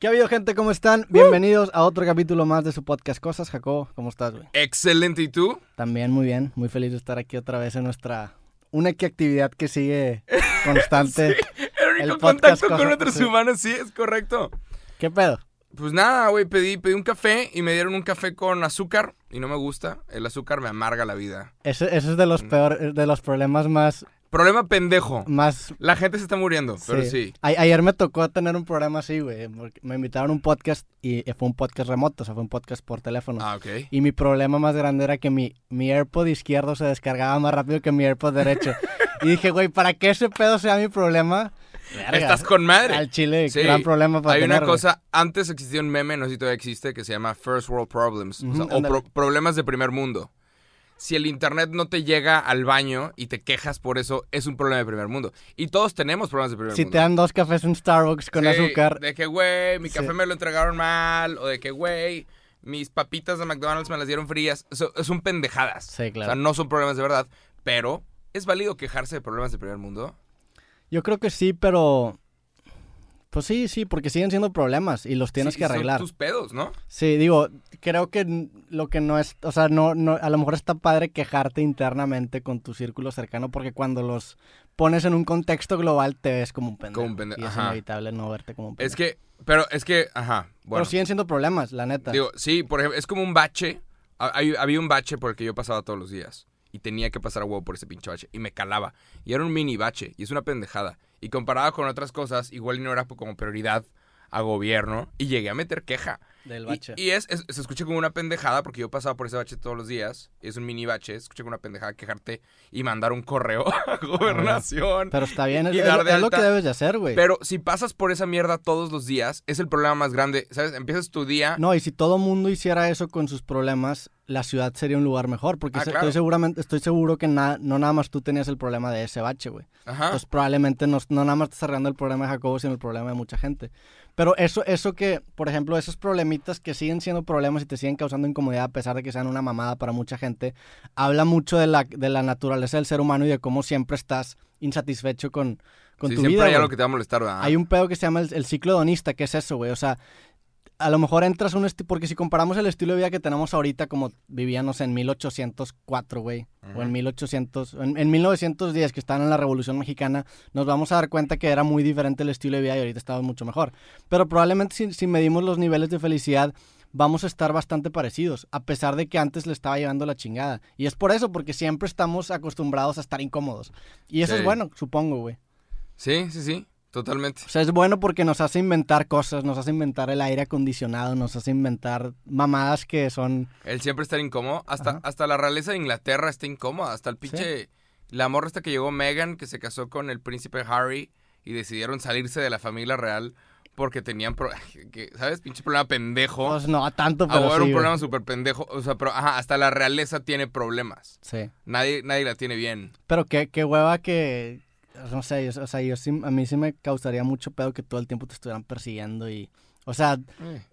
¿Qué ha habido, gente? ¿Cómo están? Bienvenidos a otro capítulo más de su podcast Cosas. Jacobo, ¿cómo estás, güey? Excelente, ¿y tú? También muy bien, muy feliz de estar aquí otra vez en nuestra única actividad que sigue constante. Sí, el único El contacto con otros sí. humanos, sí, es correcto. ¿Qué pedo? Pues nada, güey, pedí, pedí un café y me dieron un café con azúcar y no me gusta. El azúcar me amarga la vida. Ese, ese es de Mm. los peores, de los problemas más, Problema pendejo. más La gente se está muriendo, pero sí. A- ayer me tocó tener un programa así, güey. Me invitaron a un podcast y fue un podcast remoto, o sea, fue un podcast por teléfono. Ah, ok. Y mi problema más grande era que mi, mi AirPod izquierdo se descargaba más rápido que mi AirPod derecho. y dije, güey, ¿para que ese pedo sea mi problema? Verga, Estás con madre. Al chile, Sí. gran problema para Hay una tener, cosa, antes existía un meme, no sé si todavía existe, que se llama First World Problems, o, sea, Ujú, o ándale. pro- problemas de primer mundo. Si el internet no te llega al baño y te quejas por eso, es un problema de primer mundo. Y todos tenemos problemas de primer Si mundo. te dan dos cafés en Starbucks con Sí, azúcar, De que, güey, mi Sí. café me lo entregaron mal. O de que, güey, mis papitas de McDonald's me las dieron frías. Eso- son pendejadas. Sí, claro. O sea, no son problemas de verdad. Pero, ¿es válido quejarse de problemas de primer mundo? yo creo que sí, pero... Pues sí, sí, porque siguen siendo problemas y los tienes Sí, que son arreglar. tus pedos, ¿no? Sí, digo, creo que lo que no es, o sea, no, no, a lo mejor está padre quejarte internamente con tu círculo cercano porque cuando los pones en un contexto global te ves como un pendejo. Como un pendejo, Y es ajá. inevitable no verte como un pendejo. Es que, pero es que, ajá, bueno. Pero siguen siendo problemas, la neta. Digo, sí, por ejemplo, es como un bache. Hay- había un bache por el que yo pasaba todos los días. Y tenía que pasar a huevo por ese pinche bache. Y me calaba. Y era un mini bache. Y es una pendejada. Y comparado con otras cosas, igual no era como prioridad a gobierno. Y llegué a meter queja. del bache. Y, es, es- se escucha como una pendejada porque yo pasaba por ese bache todos los días. y Es un mini bache. Se escucha como una pendejada quejarte y mandar un correo a gobernación. Pero está bien, es, y es- dar de es lo que debes de hacer, güey. Pero si pasas por esa mierda todos los días, es el problema más grande. ¿Sabes? Empiezas tu día. No, y si todo mundo hiciera eso con sus problemas, la ciudad sería un lugar mejor. Porque Ah, se- claro. estoy, seguramente, estoy seguro que na- no nada más tú tenías el problema de ese bache, güey. Pues probablemente no, no nada más estás arreglando el problema de Jacobo, sino el problema de mucha gente. Pero eso, eso que, por ejemplo, esos problemitas que siguen siendo problemas y te siguen causando incomodidad a pesar de que sean una mamada para mucha gente, habla mucho de la, de la naturaleza del ser humano y de cómo siempre estás insatisfecho con, con Sí, tu siempre vida. hay algo que te va a molestar, ¿verdad? Hay un pedo que se llama el, el ciclo hedonista, que es eso, güey. O sea, a lo mejor entras un estilo, porque si comparamos el estilo de vida que tenemos ahorita como vivíamos en 1804, güey, o en Ujú. 1800, en, en 1910 que estaban en la Revolución Mexicana, nos vamos a dar cuenta que era muy diferente el estilo de vida y ahorita estamos mucho mejor. Pero probablemente si, si medimos los niveles de felicidad, vamos a estar bastante parecidos, a pesar de que antes le estaba llevando la chingada. Y es por eso, porque siempre estamos acostumbrados a estar incómodos. Y eso Sí. es bueno, supongo, güey. Sí, sí, sí, totalmente. O sea, es bueno porque nos hace inventar cosas, nos hace inventar el aire acondicionado, nos hace inventar mamadas que son... El siempre estar incómodo. Hasta, Ajá. hasta la realeza de Inglaterra está incómoda. Hasta el pinche... La morra esta que llegó Meghan, que se casó con el príncipe Harry y decidieron salirse de la familia real porque tenían... pro- que, ¿Sabes? Pinche problema pendejo. Pues no a tanto, pero era sí, un problema súper pendejo. O sea, pero ajá, hasta la realeza tiene problemas. Sí. Nadie, nadie la tiene bien. Pero qué, qué hueva que... No sé, yo- o sea, yo sí, a mí sí me causaría mucho pedo que todo el tiempo te estuvieran persiguiendo y... O sea,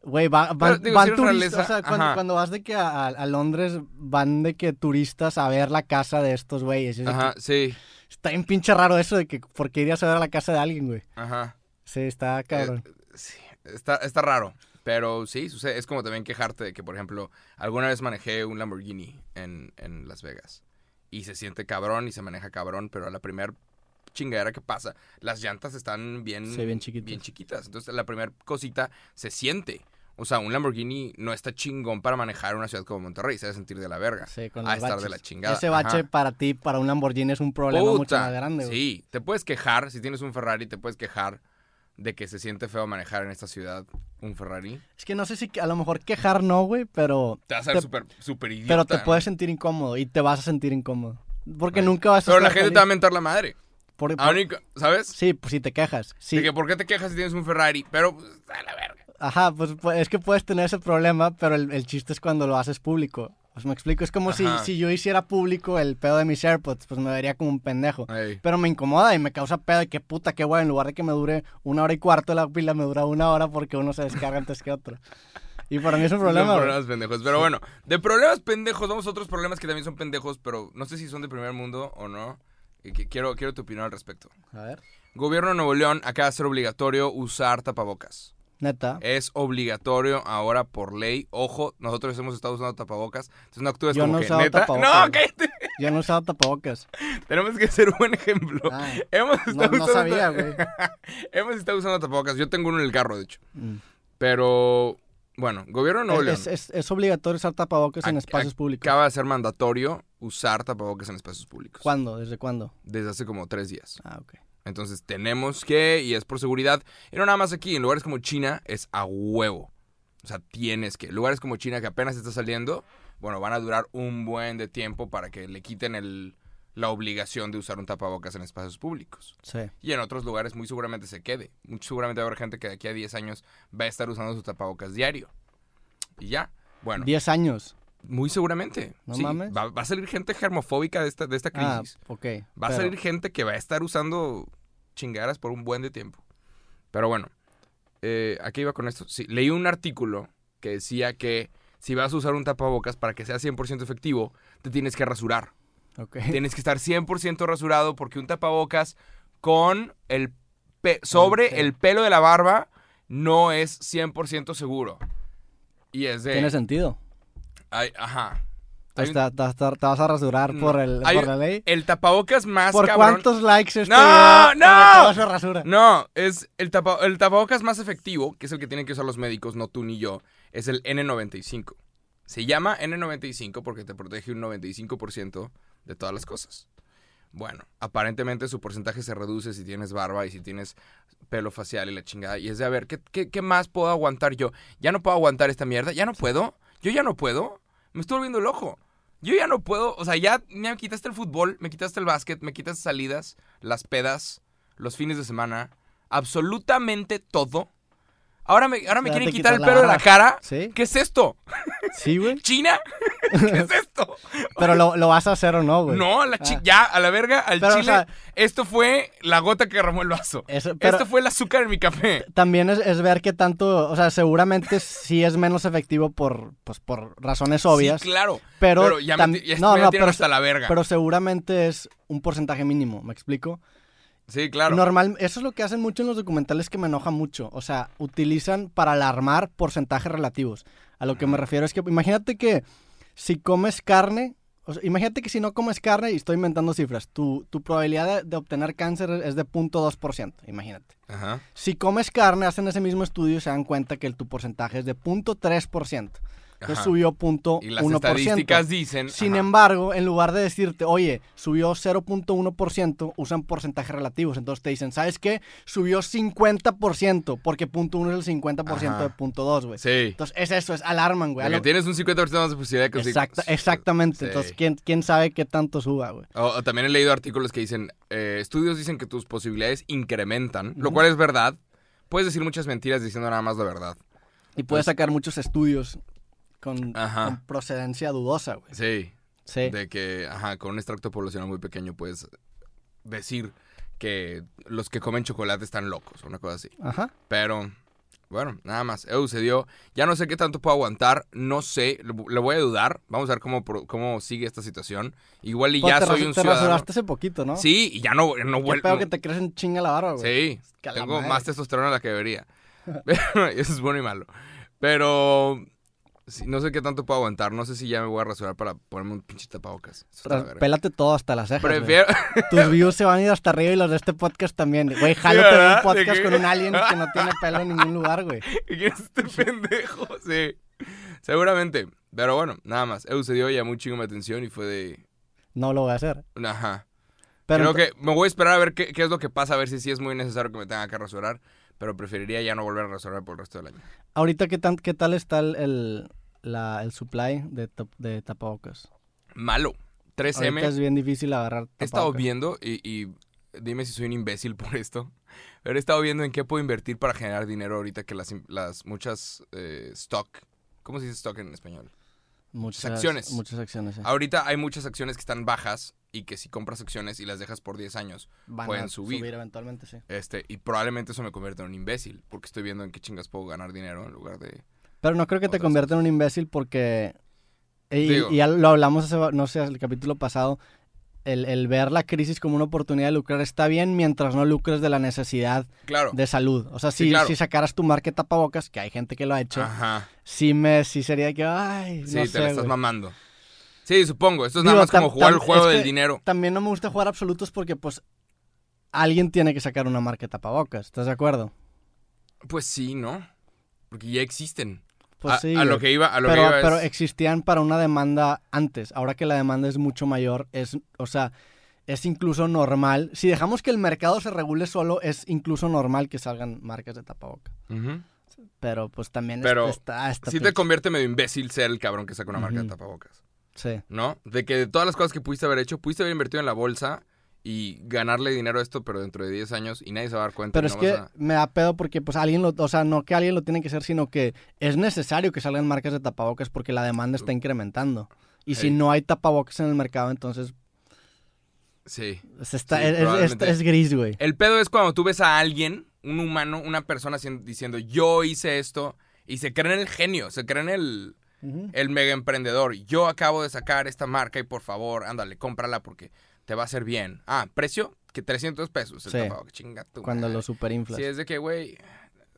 güey, va- van, digo, van si turistas, o sea, cuando, vas de que a, a- a Londres van de que turistas a ver la casa de estos güeyes. Ajá, que sí. Está bien pinche raro eso de que, ¿por qué irías a ver a la casa de alguien, güey? Ajá. Sí, está cabrón. Eh, sí, está, está raro. Pero sí, sucede. Es como también quejarte de que, por ejemplo, alguna vez manejé un Lamborghini en, en Las Vegas. Y se siente cabrón y se maneja cabrón, pero a la primera chingadera que pasa, las llantas están bien, Sí, bien chiquitas. chiquitas. Entonces, la primera cosita se siente. O sea, un Lamborghini no está chingón para manejar una ciudad como Monterrey. Se debe sentir de la verga. Sí, con a estar baches. de la chingada. Ese bache Ajá. para ti, para un Lamborghini, es un problema mucho más grande, güey. Sí, te puedes quejar, si tienes un Ferrari, te puedes quejar de que se siente feo manejar en esta ciudad un Ferrari. Es que no sé si a lo mejor quejar no, güey, pero, Te vas a ver súper súper idiota. pero te ¿no? puedes sentir incómodo y te vas a sentir incómodo. Porque Ay. nunca vas a Pero la gente te va a mentar la madre. Por- ¿Sabes? sí, pues si te quejas. Sí. De que por qué te quejas si tienes un Ferrari, pero pues, a la verga. Ajá, pues, pues, es que puedes tener ese problema, pero el, el chiste es cuando lo haces público. Pues me explico, es como si, si yo hiciera público el pedo de mis AirPods, pues me vería como un pendejo. Ey. Pero me incomoda y me causa pedo de que puta, qué guay, en lugar de que me dure una hora y cuarto la pila, me dura una hora porque uno se descarga antes que otro. Y para mí es un problema. Son problemas pendejos. Pero bueno, de problemas pendejos, vamos a otros problemas que también son pendejos, pero no sé si son de primer mundo o no. Quiero, quiero tu opinión al respecto. A ver. Gobierno de Nuevo León acaba de hacer obligatorio usar tapabocas. Neta. Es obligatorio ahora por ley. Ojo, nosotros hemos estado usando tapabocas. Entonces no actúes Yo como no que usado neta. tapabocas, No, cállate. Yo no usaba tapabocas. Tenemos que ser un buen ejemplo. Ah, Hemos no, estado no usando sabía, güey. Hemos estado usando tapabocas. Yo tengo uno en el carro, de hecho. Mm. Pero, bueno, gobierno León Es, es- es obligatorio usar tapabocas en Ac- espacios públicos. acaba de ser mandatorio usar tapabocas en espacios públicos. ¿Cuándo? ¿Desde cuándo? Desde hace como tres días. Ah, ok. Entonces tenemos que, y es por seguridad, y no nada más aquí, en lugares como China es a huevo. O sea, tienes que. Lugares como China que apenas está saliendo, bueno, van a durar un buen de tiempo para que le quiten el, la obligación de usar un tapabocas en espacios públicos. Sí. Y en otros lugares muy seguramente se quede. Muy seguramente va a haber gente que de aquí a 10 años va a estar usando su tapabocas diario. Y ya. Bueno, 10 años. muy seguramente. No Sí, mames. Va, va a salir gente germofóbica de esta, de esta Ah, crisis. ok. Va a salir gente que va a estar usando chingaderas por un buen de tiempo. Pero bueno, eh, ¿a qué iba con esto? Sí, leí un artículo que decía que si vas a usar un tapabocas para que sea 100% efectivo, te tienes que rasurar. Tienes que estar 100% rasurado porque un tapabocas con el pe- sobre el pelo de la barba no es 100% seguro. Y es de... Tiene sentido. ay, ajá. Te, te- te- te vas a rasurar No. por, el, Hay por la ley. el tapabocas más ¿Por cabrón- cuántos likes este ¡No, no! rasura? No, es el, tapa- el tapabocas más efectivo, que es el que tienen que usar los médicos, no tú ni yo, es el N95. Se llama N95 porque te protege un 95% de todas las cosas. Bueno, aparentemente su porcentaje se reduce si tienes barba y si tienes pelo facial y la chingada. Y es de, a ver, ¿qué, qué, qué más puedo aguantar yo? ¿Ya no puedo aguantar esta mierda? ¿Ya no puedo? ¿Yo ya no puedo? Me estoy volviendo loco. Yo ya no puedo, o sea, ya me quitaste el fútbol, me quitaste el básquet, me quitaste salidas, las pedas, los fines de semana, absolutamente todo. Ahora me, ahora me quieren quitar el pelo de la barba. cara. Sí, ¿Qué es esto? sí, güey. ¿China? ¿Qué es esto? Pero lo, lo vas a hacer o no, güey. No, a la chi- Ah. ya, a la verga, al Pero, o chile. sea- esto fue la gota que derramó el vaso. Eso- pero esto fue el azúcar en mi café. también es, es ver qué tanto, o sea, seguramente sí es menos efectivo por, pues, por razones obvias, Sí, claro. pero, Pero, ya, me, ti- ya no, me no, pero, hasta la verga. pero seguramente es un porcentaje mínimo, ¿me explico? Sí, claro. Normal, eso es lo que hacen mucho en los documentales que me enoja mucho. O sea, utilizan para alarmar porcentajes relativos. A lo que me refiero es que imagínate que si comes carne, o sea, imagínate que si no comes carne, y estoy inventando cifras, tu, tu probabilidad de, de obtener cáncer es de 0.2%, imagínate. Ajá. Si comes carne, hacen ese mismo estudio y se dan cuenta que el, tu porcentaje es de 0.3%. Entonces subió 1.1%. Y las estadísticas dicen. Sin ajá. embargo, en lugar de decirte, oye, subió 0.1%, usan porcentajes relativos. Entonces te dicen, ¿sabes qué? Subió 50%, porque punto uno es el 50% Ajá. de punto 2, güey. Sí. Entonces es eso, es alarman, güey. De A que lo- tienes un 50% más de posibilidad de Exacta- sí. exactamente. Sí. Entonces, ¿quién, ¿quién sabe qué tanto suba, güey? O- o también he leído artículos que dicen, eh, estudios dicen que tus posibilidades incrementan, lo cual es verdad. Puedes decir muchas mentiras diciendo nada más la verdad. Y puedes sacar muchos estudios con, procedencia dudosa, güey. Sí. Sí. De que, ajá, con un extracto poblacional muy pequeño puedes decir que los que comen chocolate están locos, una cosa así. Ajá. Pero, bueno, nada más. Eu se dio. Ya no sé qué tanto puedo aguantar. No sé. Le, voy a dudar. Vamos a ver cómo, cómo sigue esta situación. Igual y Pues ya te soy un te ciudadano. rasuraste hace poquito, ¿no? Sí, y ya no, no vuelvo. pedo que te crecen chinga la barba, güey. Sí, tengo más testosterona de la que debería. Pero, eso es bueno y malo. Pero sí, no sé qué tanto puedo aguantar. No sé si ya me voy a rasurar para ponerme un pinche tapabocas. Eso. Pélate todo hasta las cejas. Prefiero... Tus views se van a ir hasta arriba y los de este podcast también. Güey, jálate ¿verdad? un podcast con un alien que no tiene pelo en ningún lugar, güey. ¿Quién es este pendejo? Sí, seguramente. Pero bueno, nada más. Eu se dio, llamó un chingo mi atención y fue de... No lo voy a hacer. Ajá. Pero Creo que me voy a esperar a ver qué, qué es lo que pasa, a ver si sí es muy necesario que me tenga que rasurar. Pero preferiría ya no volver a rasurar por el resto del año. ahorita, ¿qué, tan, qué tal está el, el, la- el supply de, de tapabocas? Malo. 3M. Ahorita es bien difícil agarrar He estado viendo y, y dime si soy un imbécil por esto, pero he estado viendo en qué puedo invertir para generar dinero ahorita que las, las muchas eh, stock, ¿cómo se dice stock en español? Muchas acciones. Muchas acciones. Ahorita hay muchas acciones que están bajas y que si compras acciones y las dejas por 10 años, Van pueden a subir. eventualmente, sí. este, y probablemente eso me convierta en un imbécil, porque estoy viendo en qué chingas puedo ganar dinero en lugar de... Pero no creo que te convierta en un imbécil porque... Y, Digo. y ya lo hablamos, hace, no sé, el capítulo pasado. el, el ver la crisis como una oportunidad de lucrar está bien mientras no lucres de la necesidad Claro. de salud. O sea, Sí, si, claro. si sacaras tu marca tapabocas, que hay gente que lo ha hecho, Ajá. sí me sí sería que, ay, Sí, no te sé, la estás mamando. Sí, supongo. Esto es Digo, nada más como jugar el juego es del dinero. También no me gusta jugar absolutos porque, pues, alguien tiene que sacar una marca tapabocas. ¿Estás de acuerdo? Pues sí, ¿no? Porque ya existen. Pues a, sí. a lo que iba, a lo pero, que iba pero existían para una demanda antes. Ahora que la demanda es mucho mayor, es, o sea, es incluso normal. Si dejamos que el mercado se regule solo, es incluso normal que salgan marcas de tapabocas. Ujú. Pero pues también Pero está, está Sí te convierte medio imbécil ser el cabrón que saca una marca de tapabocas. Sí. ¿No? De que de todas las cosas que pudiste haber hecho, pudiste haber invertido en la bolsa y ganarle dinero a esto, pero dentro de 10 años y nadie se va a dar cuenta. Pero es no que a- me da pedo porque pues alguien lo, o sea, no que alguien lo tiene que hacer, sino que es necesario que salgan marcas de tapabocas porque la demanda está incrementando. Y si no hay tapabocas en el mercado, entonces Sí. se está, Sí, es, es- probablemente. es gris, güey. El pedo es cuando tú ves a alguien, un humano, una persona diciendo, yo hice esto, y se creen el genio, se creen el, el mega emprendedor. Yo acabo de sacar esta marca y por favor, ándale, cómprala porque te va a hacer bien. Ah, precio, que 300 pesos. El Sí. tapabocas, chinga tu Cuando lo superinflas. Sí, es de que, güey,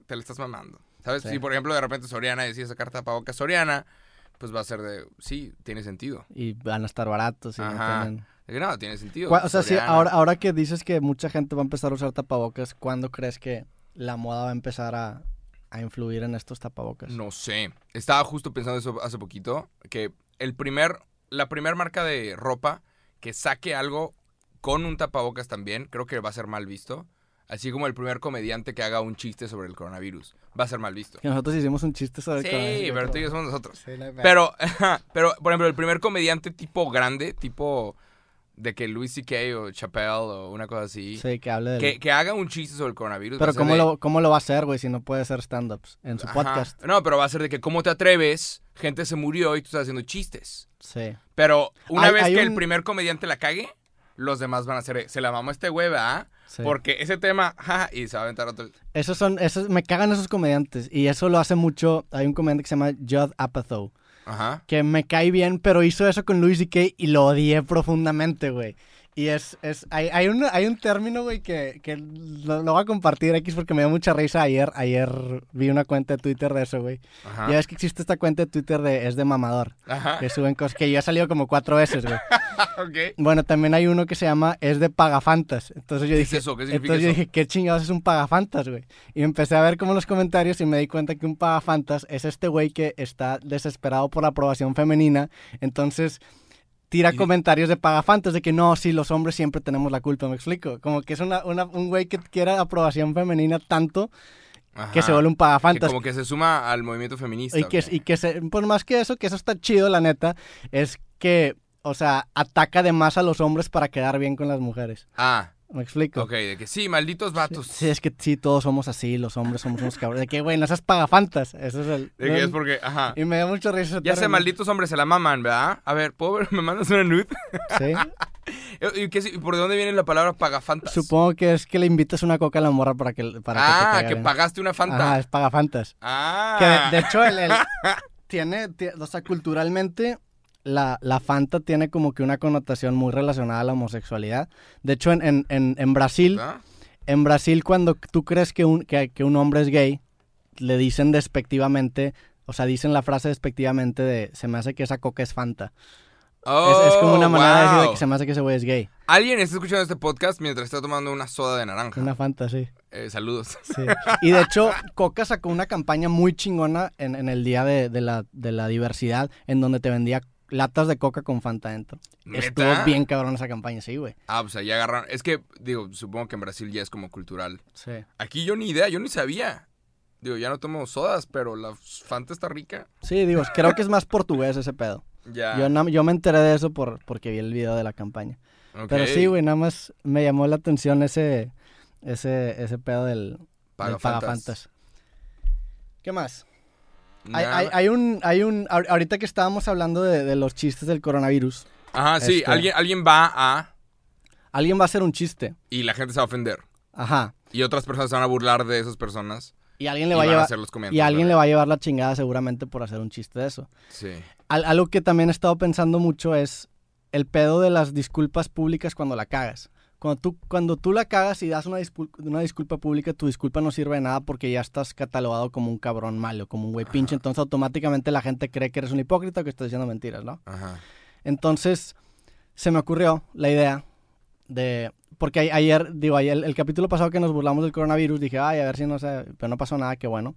te lo estás mamando. ¿Sabes? Sí. Si, por ejemplo, de repente Soriana decide sacar tapabocas Soriana, pues va a ser de, sí, tiene sentido. Y van a estar baratos. Y no Ajá. tienen- De que no, tiene sentido. O sea, sí, Soriana. ahora, ahora que dices que mucha gente va a empezar a usar tapabocas, ¿cuándo crees que la moda va a empezar a, a influir en estos tapabocas? No sé. Estaba justo pensando eso hace poquito. Que el primer, la primer marca de ropa que saque algo con un tapabocas también, creo que va a ser mal visto. Así como el primer comediante que haga un chiste sobre el coronavirus. Va a ser mal visto. Que nosotros hicimos un chiste sobre el Sí, coronavirus. pero tú y yo somos nosotros. Sí. Pero, pero, por ejemplo, el primer comediante tipo grande, tipo de que Louis C.K. o Chappelle o una cosa así, Sí, que hable del... que, que haga un chiste sobre el coronavirus. Pero ¿cómo de- lo, ¿cómo lo va a hacer, güey, si no puede hacer stand-ups en su Ajá. podcast? No, pero va a ser de que cómo te atreves, gente se murió y tú estás haciendo chistes. Sí. Pero una Hay- vez hay que un- el primer comediante la cague, los demás van a hacer, se la mamó este güey, ¿verdad? sí. Porque ese tema, jaja, y se va a aventar otro. Esos son, esos, me cagan esos comediantes. Y eso lo hace mucho. Hay un comediante que se llama Judd Apatow. Ajá. Que me cae bien, pero hizo eso con Louis C.K. y lo odié profundamente, güey. Y es, es, hay, hay, un, hay un término, güey, que, que lo, lo voy a compartir X porque me dio mucha risa ayer. Ayer vi una cuenta de Twitter de eso, güey. Ya ves que existe esta cuenta de Twitter de Es de Mamador. Ajá. Que suben cosas que yo he salido como cuatro veces, güey. ok. Bueno, también hay uno que se llama Es de Pagafantas. Entonces yo ¿Qué es dije, eso? ¿Qué significa entonces yo eso? dije, ¿qué chingados es un pagafantas, güey? Y empecé a ver como los comentarios y me di cuenta que un pagafantas es este güey que está desesperado por la aprobación femenina. Entonces tira Y- comentarios de pagafantas de que no, sí, los hombres siempre tenemos la culpa, ¿me explico? Como que es una, una- un güey que quiere aprobación femenina tanto que se vuelve un Que pagafantas. como que se suma al movimiento feminista. Y que, y que se, por más que eso, que eso está chido, la neta, es que, o sea, ataca de más a los hombres para quedar bien con las mujeres. Ah, ¿Me explico? ok, de que sí, malditos vatos. Sí, es que sí, todos somos así, los hombres somos unos cabrones. De que, güey, no seas pagafantas. Eso es el... De que es porque, ajá. Y me da mucho risa. Ya sé, malditos hombres se la maman, ¿verdad? A ver, ¿puedo ver? ¿Me mandas una nude? Sí. ¿Y qué, por dónde viene la palabra pagafantas? Supongo que es que le invitas una coca a la morra para que, para que te ah, que bien. pagaste una fanta. Ajá, es pagafantas. Ah. Que de, de hecho, el, el- tiene, ti- o sea, culturalmente, la, la Fanta tiene como que una connotación muy relacionada a la homosexualidad. De hecho, en, en, en, en Brasil, en Brasil, cuando tú crees que un, que, que un hombre es gay, le dicen despectivamente, o sea, dicen la frase despectivamente de, se me hace que esa coca es Fanta. Oh, es, es como una manera de decir de que se me hace que ese güey es gay. Alguien está escuchando este podcast mientras está tomando una soda de naranja. Una Fanta, sí. Eh, saludos. Sí. Y de hecho, Coca sacó una campaña muy chingona en, en el día de, de la, de la diversidad, en donde te vendía latas de Coca con Fanta dentro. Estuvo bien cabrón esa campaña, sí, güey. Ah, pues ya agarraron. Es que, digo, supongo que en Brasil ya es como cultural. Sí. Aquí yo ni idea, yo ni sabía. Digo, ya no tomo sodas, pero la Fanta está rica. Sí, digo, creo que es más portugués ese pedo. Ya. Yo, na- yo me enteré de eso por, porque vi el video de la campaña. Pero sí, güey, nada más me llamó la atención ese, ese, ese pedo del, del Pagafantas. pagafantas. ¿Qué más? Hay, hay, hay un, hay un, ahor- ahorita que estábamos hablando de, de los chistes del coronavirus, Ajá, sí, este- alguien, alguien va a. alguien va a hacer un chiste. Y la gente se va a ofender. Ajá. Y otras personas se van a burlar de esas personas. Y alguien le y va a llevar, hacer los comentarios. y alguien le va a llevar la chingada seguramente por hacer un chiste de eso. Sí. Al- algo que también he estado pensando mucho es el pedo de las disculpas públicas cuando la cagas. Cuando tú, cuando tú la cagas y das una, discul- una disculpa pública, tu disculpa no sirve de nada porque ya estás catalogado como un cabrón malo, como un güey pinche. Entonces automáticamente la gente cree que eres un hipócrita o que estás diciendo mentiras, ¿no? Ajá. Entonces se me ocurrió la idea de... Porque ayer, digo, ayer, el, el capítulo pasado que nos burlamos del coronavirus, dije, ay, a ver si no sé, pero no pasó nada, qué bueno.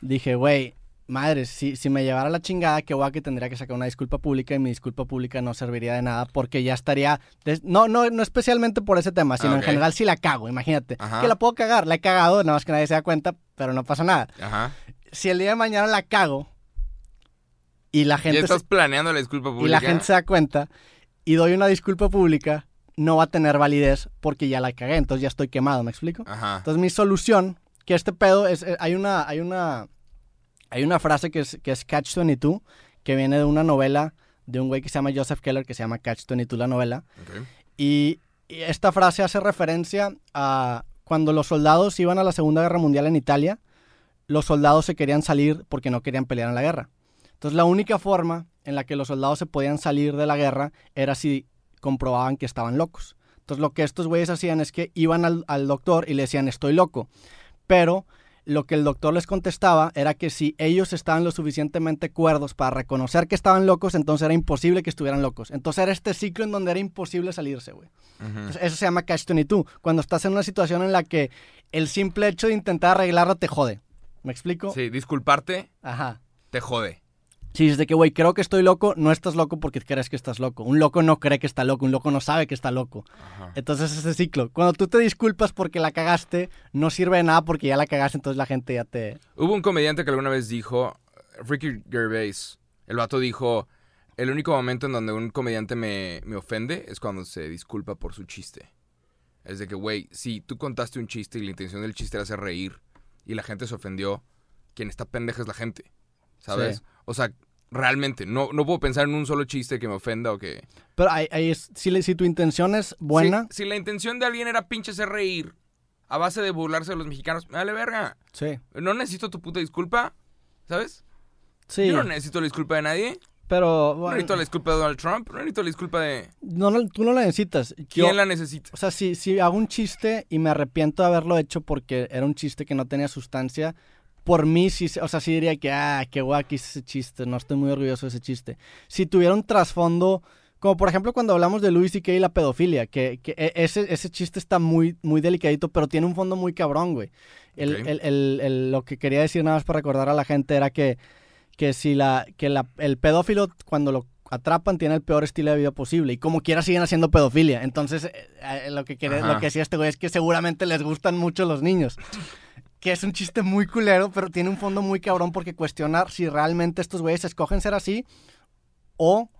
Dije, güey, madre, si, si me llevara la chingada, qué guay que tendría que sacar una disculpa pública y mi disculpa pública no serviría de nada porque ya estaría... des- No, no, no especialmente por ese tema, sino Ah, en general si la cago, imagínate. Ajá. Que la puedo cagar, la he cagado, nada más que nadie se da cuenta, pero no pasa nada. Ajá. Si el día de mañana la cago y la gente... se- estás planeando la disculpa pública. y la gente se da cuenta y doy una disculpa pública, no va a tener validez porque ya la cagué, entonces ya estoy quemado, ¿me explico? Ajá. Entonces mi solución, que este pedo es, eh, hay una, hay una, hay una frase que es, que es Catch 22, que viene de una novela de un güey que se llama Joseph Keller, que se llama Catch 22 la novela, y, y esta frase hace referencia a cuando los soldados iban a la Segunda Guerra Mundial en Italia, los soldados se querían salir porque no querían pelear en la guerra. Entonces la única forma en la que los soldados se podían salir de la guerra era si comprobaban que estaban locos. Entonces lo que estos güeyes hacían es que iban al, al doctor y le decían estoy loco. Pero lo que el doctor les contestaba era que si ellos estaban lo suficientemente cuerdos para reconocer que estaban locos, entonces era imposible que estuvieran locos. Entonces era este ciclo en donde era imposible salirse, güey. Eso se llama catch 22. Cuando estás en una situación en la que el simple hecho de intentar arreglarlo te jode. ¿Me explico? Sí, disculparte Ajá. te jode. Si dices de que, güey, creo que estoy loco, no estás loco porque crees que estás loco. Un loco no cree que está loco, un loco no sabe que está loco. Ajá. Entonces ese ciclo. Cuando tú te disculpas porque la cagaste, no sirve de nada porque ya la cagaste, entonces la gente ya te... Hubo un comediante que alguna vez dijo, Ricky Gervais, el vato dijo, el único momento en donde un comediante me, me ofende es cuando se disculpa por su chiste. Es de que, güey, si tú contaste un chiste y la intención del chiste era hacer reír y la gente se ofendió, quien está pendeja es la gente, ¿sabes? Sí. O sea, realmente, no, no puedo pensar en un solo chiste que me ofenda o que... Pero ahí, ahí es, si, le- si tu intención es buena... Si, si la intención de alguien era pinche hacer reír a base de burlarse de los mexicanos, me vale verga. Sí. No necesito tu puta disculpa, ¿sabes? Sí. Yo no necesito la disculpa de nadie. Pero... No bueno, necesito la disculpa de Donald Trump. No necesito la disculpa de... no, no, tú no la necesitas. ¿Quién Yo- la necesita? O sea, si, si hago un chiste y me arrepiento de haberlo hecho porque era un chiste que no tenía sustancia, por mí sí, o sea, sí diría que, ah, qué guay que hice ese chiste, no estoy muy orgulloso de ese chiste. Si tuviera un trasfondo, como por ejemplo cuando hablamos de Louis C.K. y la pedofilia, que, que e- ese, ese chiste está muy, muy delicadito, pero tiene un fondo muy cabrón, güey. El, Ok. el- el- lo que quería decir nada más para recordar a la gente era que, que si la, que la, el pedófilo cuando lo atrapan tiene el peor estilo de vida posible y como quiera siguen haciendo pedofilia. Entonces, eh, eh, lo que Ajá. lo que decía este güey es que seguramente les gustan mucho los niños. Que es un chiste muy culero, pero tiene un fondo muy cabrón porque cuestionar si realmente estos güeyes escogen ser así o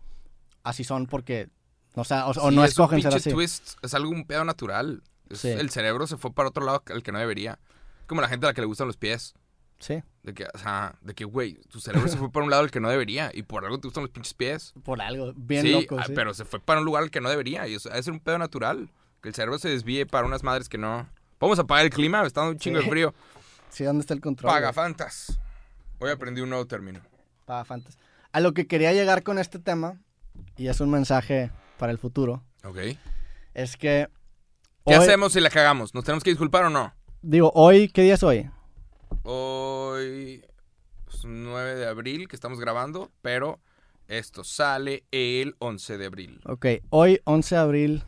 así son porque, o sea, o, no es un escogen ser así. twist, es algo un pedo natural. Es- Sí. El cerebro se fue para otro lado al que no debería. Como la gente a la que le gustan los pies. Sí, De que, o sea, de que, güey, tu cerebro se fue para un lado al que no debería. Y por algo te gustan los pinches pies. por algo, bien sí, loco. sí. pero se fue para un lugar al que no debería. Y eso es un pedo natural. Que el cerebro se desvíe para unas madres que no. Vamos a apagar el clima, está dando un chingo Sí. de frío. Sí, ¿dónde está el control? Pagafantas. Hoy aprendí un nuevo término. Pagafantas. A lo que quería llegar con este tema, y es un mensaje para el futuro, Ok. es que... ¿Qué hoy- hacemos si la cagamos? ¿Nos tenemos que disculpar o no? Digo, hoy, ¿qué día es hoy? Hoy es 9 de abril que estamos grabando, pero esto sale el 11 de abril. Ok, hoy, 11 de abril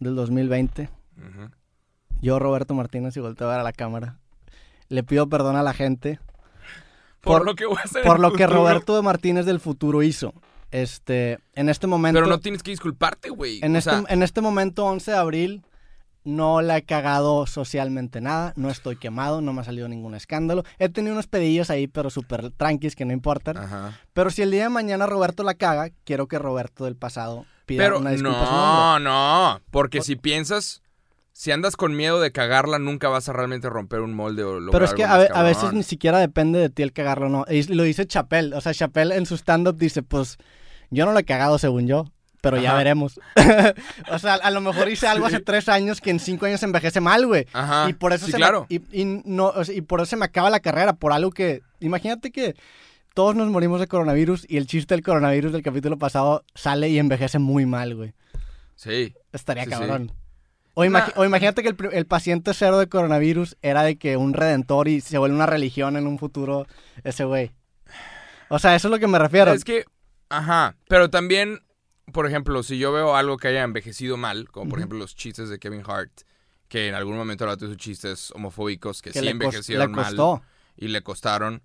del 2020, Ujú. Yo, Roberto Martínez, y volteo a ver a la cámara, le pido perdón a la gente Por, Por- lo que voy a hacer por lo que. Roberto Martínez del futuro hizo. Este, en este momento... Pero no tienes que disculparte, güey. En este, sea, en este momento, 11 de abril, no la he cagado socialmente nada, no estoy quemado, no me ha salido ningún escándalo. He tenido unos pedillos ahí, pero súper tranquis que no importan. Ajá. Pero si el día de mañana Roberto la caga, quiero que Roberto del pasado pida Pero una disculpa a su nombre. no, no. Porque si piensas, si andas con miedo de cagarla, nunca vas a realmente romper un molde o lograr Pero es que a, a veces cabrón. ni siquiera depende de ti el cagarlo, ¿no? Y lo dice Chappelle. O sea, Chappelle en su stand-up dice, pues, yo no lo he cagado según yo, pero ya veremos. o sea, a lo mejor hice algo hace tres años que en cinco años envejece mal, güey. Ajá. Y por eso sí, se claro. me, y, y no, o sea, y por eso se me acaba la carrera, por algo que, imagínate que todos nos morimos de coronavirus y el chiste del coronavirus del capítulo pasado sale y envejece muy mal, güey. Sí. Estaría Sí, sí. O, imagi- Nah. o imagínate que el, paciente cero de coronavirus era de que un redentor y se vuelve una religión en un futuro ese güey. O sea, eso es lo que me refiero. Es que, ajá, pero también, por ejemplo, si yo veo algo que haya envejecido mal, como por ejemplo los chistes de Kevin Hart, que en algún momento habló de sus chistes homofóbicos que, que sí le, envejecieron le mal costó. y le costaron,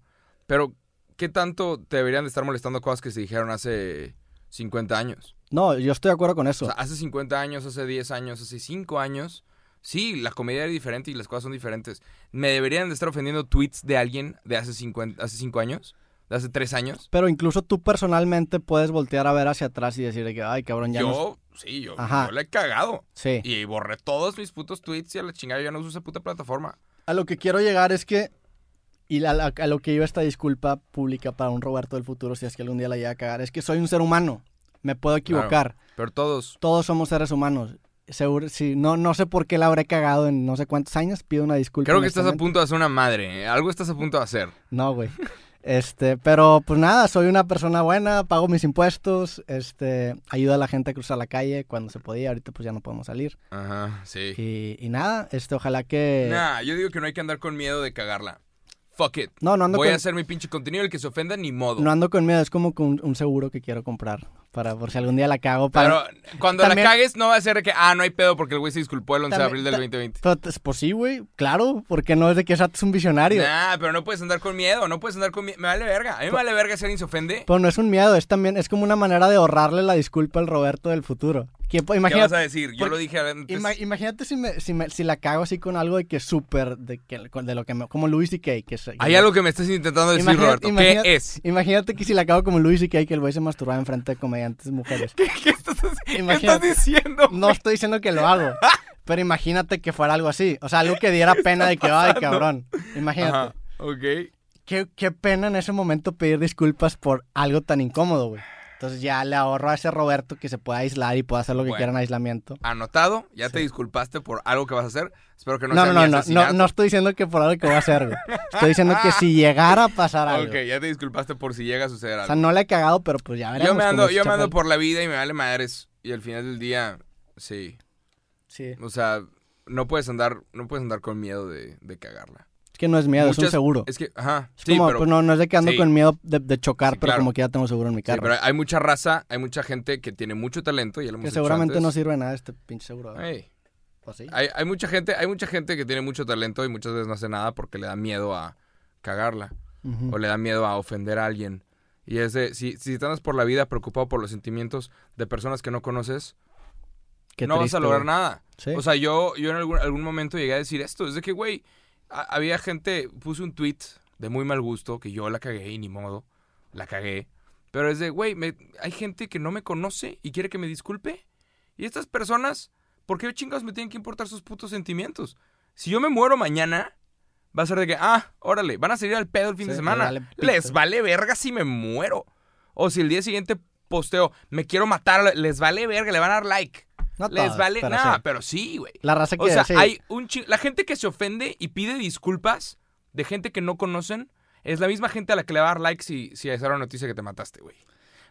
pero ¿qué tanto te deberían de estar molestando cosas que se dijeron hace 50 años? No, yo estoy de acuerdo con eso. O sea, hace 50 años, hace 10 años, hace 5 años, sí, la comedia era diferente y las cosas son diferentes. ¿Me deberían de estar ofendiendo tweets de alguien de hace 50, hace 5 años? ¿De hace 3 años? Pero incluso tú personalmente puedes voltear a ver hacia atrás y decir de que, ay, cabrón, ya no... yo, sí, yo, Ajá. yo le he cagado. Sí. Y borré todos mis putos tweets y a la chingada yo ya no uso esa puta plataforma. A lo que quiero llegar es que, y a, la- a lo que iba esta disculpa pública para un Roberto del futuro, si es que algún día la llega a cagar, es que soy un ser humano. Me puedo equivocar. Pero todos, Todos somos seres humanos. Seguro, sí, no, no sé por qué la habré cagado en no sé cuántos años. Pido una disculpa. creo que estás a punto de hacer una madre. ¿eh? Algo estás a punto de hacer. No, güey. Este, pero pues nada, soy una persona buena, pago mis impuestos, este, ayudo a la gente a cruzar la calle cuando se podía, ahorita pues ya no podemos salir. Ajá, sí. Y, y nada, este, ojalá que... Nah, yo digo que no hay que andar con miedo de cagarla. Fuck it. No, no ando, Voy a con, hacer mi pinche contenido, el que se ofenda, ni modo. no ando con miedo, es como con un seguro que quiero comprar, para por si algún día la cago. Para, Pero cuando También- la cagues, no va a ser de que, ah, no hay pedo porque el güey se disculpó el 11 de abril del ta- 2020. Pero, pues, pues sí, güey, claro, porque no es de que Sat es un visionario. Nah, pero no puedes andar con miedo, no puedes andar con miedo. Me vale verga. A mí me vale verga si alguien se ofende. Pero no es un miedo, es también, es como una manera de ahorrarle la disculpa al Roberto del futuro. Que, pues, ¿Qué vas a decir? Yo porque- lo dije antes. ima- imagínate si, me, si, me- si la cago así con algo de que súper, de, que, de lo que me, como Louis C.K. Que, es- Hay algo que me estás intentando decir, Roberto. ¿Qué es? Imagínate que si la cago como Louis C.K. que el güey se masturbaba enfrente de comediantes mujeres. ¿Qué, qué estás, haciendo? ¿Qué estás diciendo? No estoy diciendo que lo hago, pero imagínate que fuera algo así. O sea, algo que diera pena de que, ay, cabrón. Imagínate. Ajá, ok. Qué, qué pena en ese momento pedir disculpas por algo tan incómodo, güey. Entonces ya le ahorro a ese Roberto que se pueda aislar y pueda hacer lo que Bueno. quiera en aislamiento. Anotado, ya te disculpaste por algo que vas a hacer. Espero que no, No, sea no, mi no, no, no, estoy diciendo que por algo que voy a hacer, güey. Estoy diciendo que si llegara a pasar algo. Ok, ya te disculpaste por si llega a suceder O algo. sea, no le he cagado, pero pues ya veremos. yo me ando, yo me ando por la vida y me vale madres. Y al final del día, sí. Sí. O sea, no puedes andar, no puedes andar con miedo de, de cagarla. Que no es miedo, es un seguro. Es que, ajá. Es sí, como, pero, pues no, no es de que ando sí. con miedo de, de chocar, Sí, pero claro. como que ya tengo seguro en mi carro. pero hay mucha raza, hay mucha gente que tiene mucho talento. Ya lo hemos que seguramente antes. no sirve nada este pinche seguro. Ey, ¿O sí? hay, hay mucha gente, hay mucha gente que tiene mucho talento y muchas veces no hace nada porque le da miedo a cagarla. O le da miedo a ofender a alguien. Y es de, si, si te andas por la vida preocupado por los sentimientos de personas que no conoces, Qué no vas a lograr güey. nada. Sí. O sea, yo, yo en algún, algún momento llegué a decir esto. Es de que, güey, a- había gente, puse un tweet de muy mal gusto, que yo la cagué y ni modo, la cagué. Pero es de, güey, hay gente que no me conoce y quiere que me disculpe. Y estas personas, ¿por qué chingados me tienen que importar sus putos sentimientos? Si yo me muero mañana, va a ser de que, ah, órale, van a salir al pedo el fin Sí, de semana. vale. Les vale verga si me muero. O si el día siguiente posteo, me quiero matar, les vale verga, le van a dar like. No les todos, vale pero nada, sí. pero sí, güey. La raza que O sea, sí. hay un La gente que se ofende y pide disculpas de gente que no conocen es la misma gente a la que le va a dar like si, si es una noticia que te mataste, güey.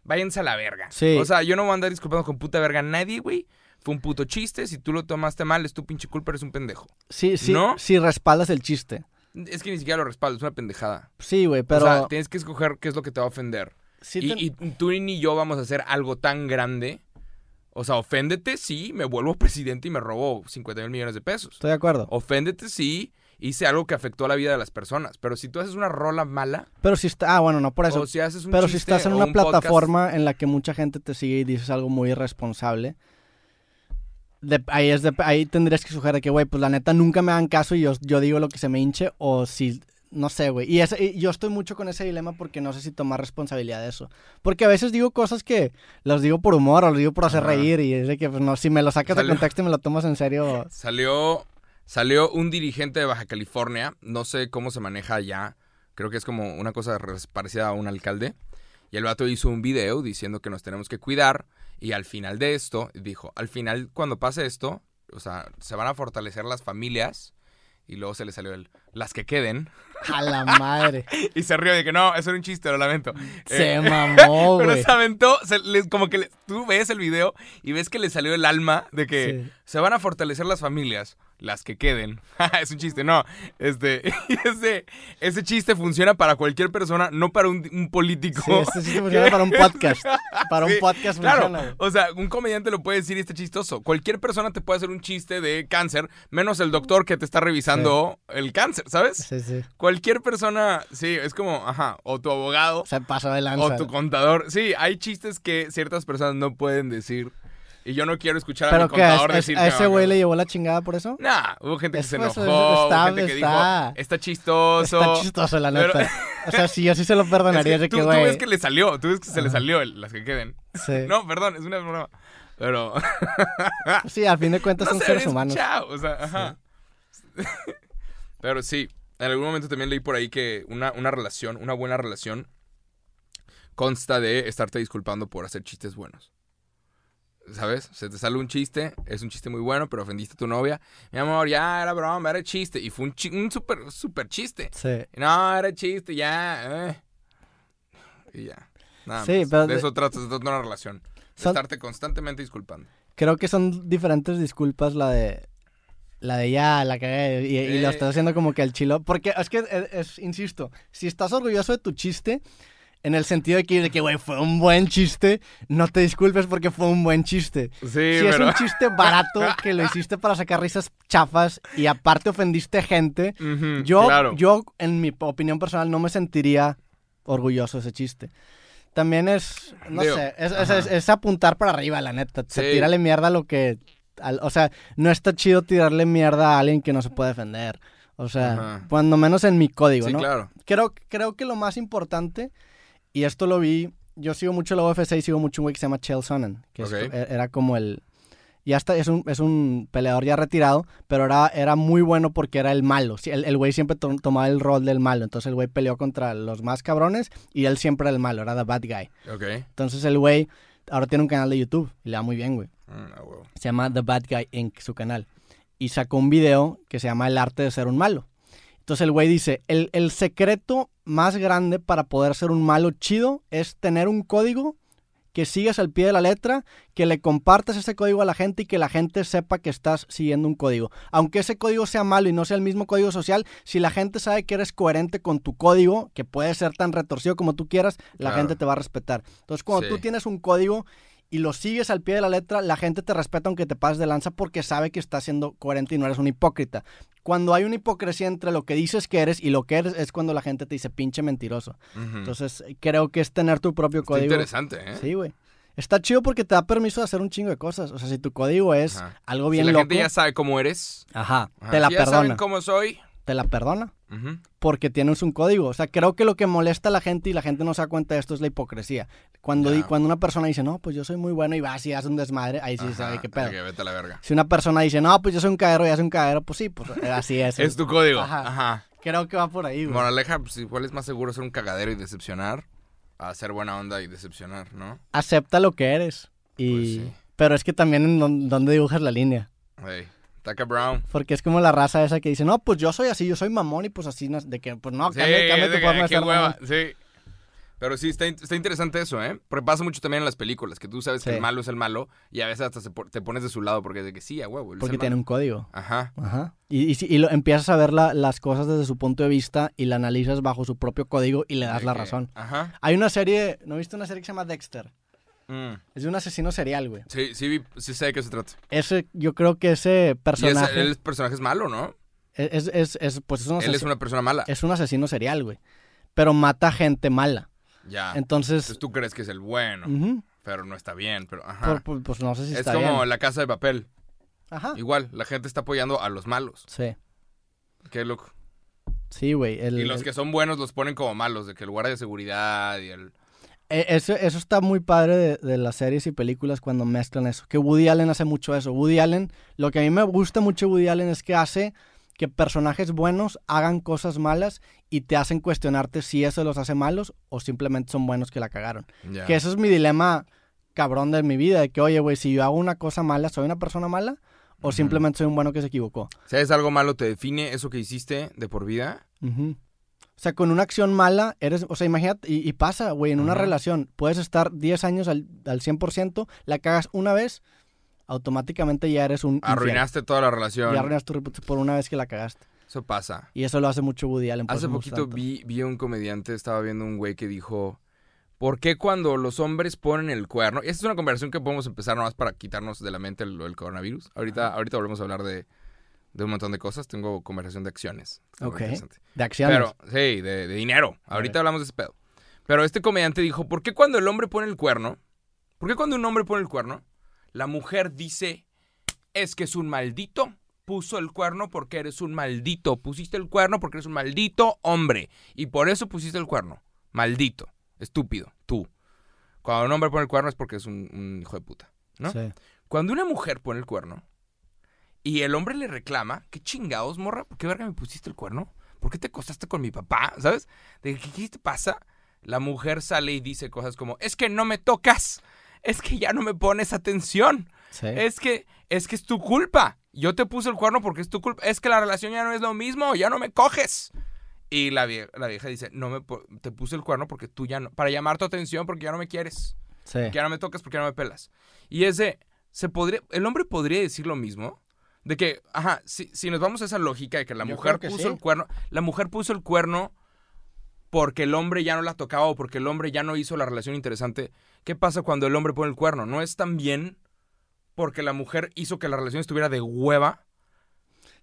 Váyanse a la verga. Sí. O sea, yo no voy a andar disculpando con puta verga a nadie, güey. Fue un puto chiste. Si tú lo tomaste mal, es tu pinche culpa, eres un pendejo. Sí, sí, ¿no? sí respaldas el chiste. Es que ni siquiera lo respaldo, es una pendejada. Sí, güey, pero... O sea, tienes que escoger qué es lo que te va a ofender. sí y, y tú ni yo vamos a hacer algo tan grande. O sea, oféndete si me vuelvo presidente y me robo 50 mil millones de pesos. Estoy de acuerdo. Oféndete si hice algo que afectó a la vida de las personas. Pero si tú haces una rola mala, Pero si está... Ah, bueno, no por eso. o si haces un Pero si estás en una un podcast- plataforma en la que mucha gente te sigue y dices algo muy irresponsable, de- ahí, es de- ahí tendrías que sugerir que, güey, pues la neta nunca me hagan caso y yo, yo digo lo que se me hinche o si... No sé, güey. Y, ese- y yo estoy mucho con ese dilema porque no sé si tomar responsabilidad de eso. Porque a veces digo cosas que los digo por humor o los digo por hacer Ajá. reír y es de que, pues no, si me lo sacas de contexto y me lo tomas en serio... Salió, salió un dirigente de Baja California. No sé cómo se maneja allá. Creo que es como una cosa parecida a un alcalde. Y el vato hizo un video diciendo que nos tenemos que cuidar. Y al final de esto, dijo, al final cuando pase esto, o sea, se van a fortalecer las familias Y luego se le salió el, las que queden. A la madre. Y se rió de que no, eso era un chiste, lo lamento. Se Eh, mamó, Pero güey. se aventó, se le- como que le- tú ves el video y ves que le salió el alma de que Sí. se van a fortalecer las familias, las que queden. es un chiste, no. Este, ese, ese chiste funciona para cualquier persona, no para un, un político. Sí, este sí funciona para un podcast. Para Sí, un podcast Claro, funciona, o sea, un comediante lo puede decir y está chistoso. Cualquier persona te puede hacer un chiste de cáncer, menos el doctor que te está revisando el cáncer, ¿sabes? Sí, sí. Cualquier persona, sí, es como, ajá, o tu abogado, Se pasó de lanza. o tu contador. Sí, hay chistes que ciertas personas no pueden decir. Y yo no quiero escuchar a ¿Pero mi qué? ¿A, contador a- decir a que ese güey le a- llevó la chingada por eso? Nah, hubo gente que se Eso es- enojó, eso está- hubo gente que dijo, está- está chistoso. Está chistoso, la Pero- neta. O sea, sí, yo sí se lo Es perdonaría. que de tú, que, tú ves que le salió, tú ves que se le salió el- las que queden. Sí. No, perdón, es una broma. Pero Sí, al fin de cuentas no son se seres humanos. escuchado, O sea, ajá. Pero sí, en algún momento también leí por ahí que una, una relación, una buena relación, consta de estarte disculpando por hacer chistes buenos. ¿Sabes? Se te sale un chiste, es un chiste muy bueno, pero ofendiste a tu novia. Mi amor, ya era broma, era chiste. Y fue un, chi- un super, super chiste. Sí. No, era chiste, ya. eh. Y ya. Nada Sí, más. pero de eso trata de una relación. Son- estarte constantemente disculpando. Creo que son diferentes disculpas la de... La de ya, la que y, y lo Eh. estás haciendo como que el chilo. Porque es que, es, es- insisto, si estás orgulloso de tu chiste, en el sentido de que, güey, fue un buen chiste, no te disculpes porque fue un buen chiste. Sí, si es un chiste barato que lo hiciste para sacar risas chafas y aparte ofendiste gente, yo, claro. yo, en mi opinión personal, no me sentiría orgulloso de ese chiste. También es, no Digo, sé, es, es- ajá. es- es apuntar para arriba, la neta. Se Sí. tírale mierda a lo que... al- o sea, no está chido tirarle mierda a alguien que no se puede defender. O sea, Ajá. cuando menos en mi código, Sí, ¿no? claro. Creo, creo que lo más importante, y esto lo vi, yo sigo mucho la UFC y sigo mucho un güey que se llama Chael Sonnen, que es- e- era como el... Ya está, es un, es un peleador ya retirado, pero era, era muy bueno porque era el malo. El, el güey siempre to- tomaba el rol del malo. Entonces el güey peleó contra los más cabrones y él siempre era el malo, era the bad guy. Ok. Entonces el güey ahora tiene un canal de YouTube y le va muy bien, güey. Mm, ah, huevo. Se llama The Bad Guy Inc., su canal. Y sacó un video que se llama El arte de ser un malo. Entonces el güey dice, el, el secreto más grande para poder ser un malo chido es tener un código que sigas al pie de la letra, que le compartas ese código a la gente y que la gente sepa que estás siguiendo un código. Aunque ese código sea malo y no sea el mismo código social, si la gente sabe que eres coherente con tu código, que puede ser tan retorcido como tú quieras, la Claro. gente te va a respetar. Entonces cuando Sí. tú tienes un código y lo sigues al pie de la letra, la gente te respeta aunque te pases de lanza porque sabe que estás siendo coherente y no eres un hipócrita. Cuando hay una hipocresía entre lo que dices que eres y lo que eres, es cuando la gente te dice pinche mentiroso. Entonces, creo que es tener tu propio Está código. interesante, ¿eh? Sí, güey. Está chido porque te da permiso de hacer un chingo de cosas. O sea, si tu código es Ajá. algo Si bien la loco, gente ya sabe cómo eres, ajá, ajá, te la si ya saben cómo soy, Te la perdona ujú, porque tienes un código. O sea, creo que lo que molesta a la gente y la gente no se da cuenta de esto es la hipocresía. Cuando, di- cuando una persona dice, no, pues yo soy muy bueno y va así, hace un desmadre, ahí sí ajá, sabe qué pedo. ok, vete a la verga. Si una persona dice, no, pues yo soy un cagadero y hace un cagadero, pues sí, pues eh, así es. Es tu código. Ajá. Ajá. Creo que va por ahí, güey. Moraleja, pues igual es más seguro ser un cagadero y decepcionar a ser buena onda y decepcionar, ¿no? Acepta lo que eres. Y... Pues sí. Pero es que también en dónde dónde dibujas la línea. Hey, Taka Brown. Porque es como la raza esa que dice, no, pues yo soy así, yo soy mamón y pues así, de que, pues no, Sí, cambia, tu forma de ser hueva, sí. Pero sí, está, está interesante eso, ¿eh? Porque pasa mucho también en las películas, que tú sabes que el malo es el malo y a veces hasta se te pones de su lado porque es de que sí, a huevo. Porque tiene un código. Ajá. Ajá. Y, y, lo, empiezas a ver la- las cosas desde su punto de vista y la analizas bajo su propio código y le das la razón. Ajá. Hay una serie, ¿no viste una serie que se llama Dexter? Mm. Es de un asesino serial, güey. Sí, sí, sí sé de qué se trata. Ese, yo creo que ese Y ese- personaje el personaje es malo, ¿no? es, es, es, pues es un, Él es una persona mala. es un asesino serial, güey. Pero mata gente mala. Ya. Entonces, Entonces tú crees que es el bueno, pero no está bien, pero ajá. por- por- pues no sé si es está como bien. la casa de papel. Ajá. Igual, la gente está apoyando a los malos. Sí, Qué loco. sí, güey. el- Y los el- que son buenos los ponen como malos, de que el guardia de seguridad y el... E- Eso, eso está muy padre de, de las series y películas cuando mezclan eso. Que Woody Allen hace mucho eso. Woody Allen, lo que a mí me gusta mucho Woody Allen es que hace que personajes buenos hagan cosas malas y te hacen cuestionarte si eso los hace malos o simplemente son buenos que la cagaron. Que eso es mi dilema cabrón de mi vida. De que, oye, güey, si yo hago una cosa mala, ¿soy una persona mala? o simplemente soy un bueno que se equivocó. Si es algo malo, te define eso que hiciste de por vida. Ujú. O sea, con una acción mala, eres, o sea, imagínate, y, y pasa, güey, en una relación, puedes estar 10 años al, al 100%, la cagas una vez, automáticamente ya eres un... infiel. Arruinaste toda la relación. Ya arruinas tu reputación por una vez que la cagaste. Eso pasa. Y eso lo hace mucho Woody Allen. por Hace poquito vi, vi un comediante, estaba viendo un güey que dijo, ¿por qué cuando los hombres ponen el cuerno? Y esta es una conversación que podemos empezar nomás para quitarnos de la mente el, el coronavirus. Ahorita, ahorita volvemos a hablar de, de un montón de cosas. Tengo conversación de acciones. Ok. De acciones. Pero, sí, de, de dinero. Ahorita hablamos de ese pedo. Pero este comediante dijo, ¿por qué cuando el hombre pone el cuerno? ¿Por qué cuando un hombre pone el cuerno? La mujer dice, es que es un maldito. Puso el cuerno porque eres un maldito. Pusiste el cuerno porque eres un maldito hombre. Y por eso pusiste el cuerno. Maldito. Estúpido. Tú. Cuando un hombre pone el cuerno es porque es un, un hijo de puta. ¿no? Sí. Cuando una mujer pone el cuerno y el hombre le reclama, ¿qué chingados, morra? ¿Por qué verga me pusiste el cuerno? ¿Por qué te acostaste con mi papá? ¿Sabes? ¿De qué, qué te pasa? La mujer sale y dice cosas como, es que no me tocas, es que ya no me pones atención, Sí. es que es que es tu culpa. Yo te puse el cuerno porque es tu culpa. Es que la relación ya no es lo mismo, ya no me coges. Y la vieja, la vieja dice, no me te puse el cuerno porque tú ya no, para llamar tu atención porque ya no me quieres Sí. que ya no me tocas porque ya no me pelas. Y ese, se podría, el hombre podría decir lo mismo. De que, ajá, si, si nos vamos a esa lógica de que la Yo mujer que puso sí. el cuerno, la mujer puso el cuerno porque el hombre ya no la tocaba o porque el hombre ya no hizo la relación interesante. ¿Qué pasa cuando el hombre pone el cuerno? ¿No es también porque la mujer hizo que la relación estuviera de hueva?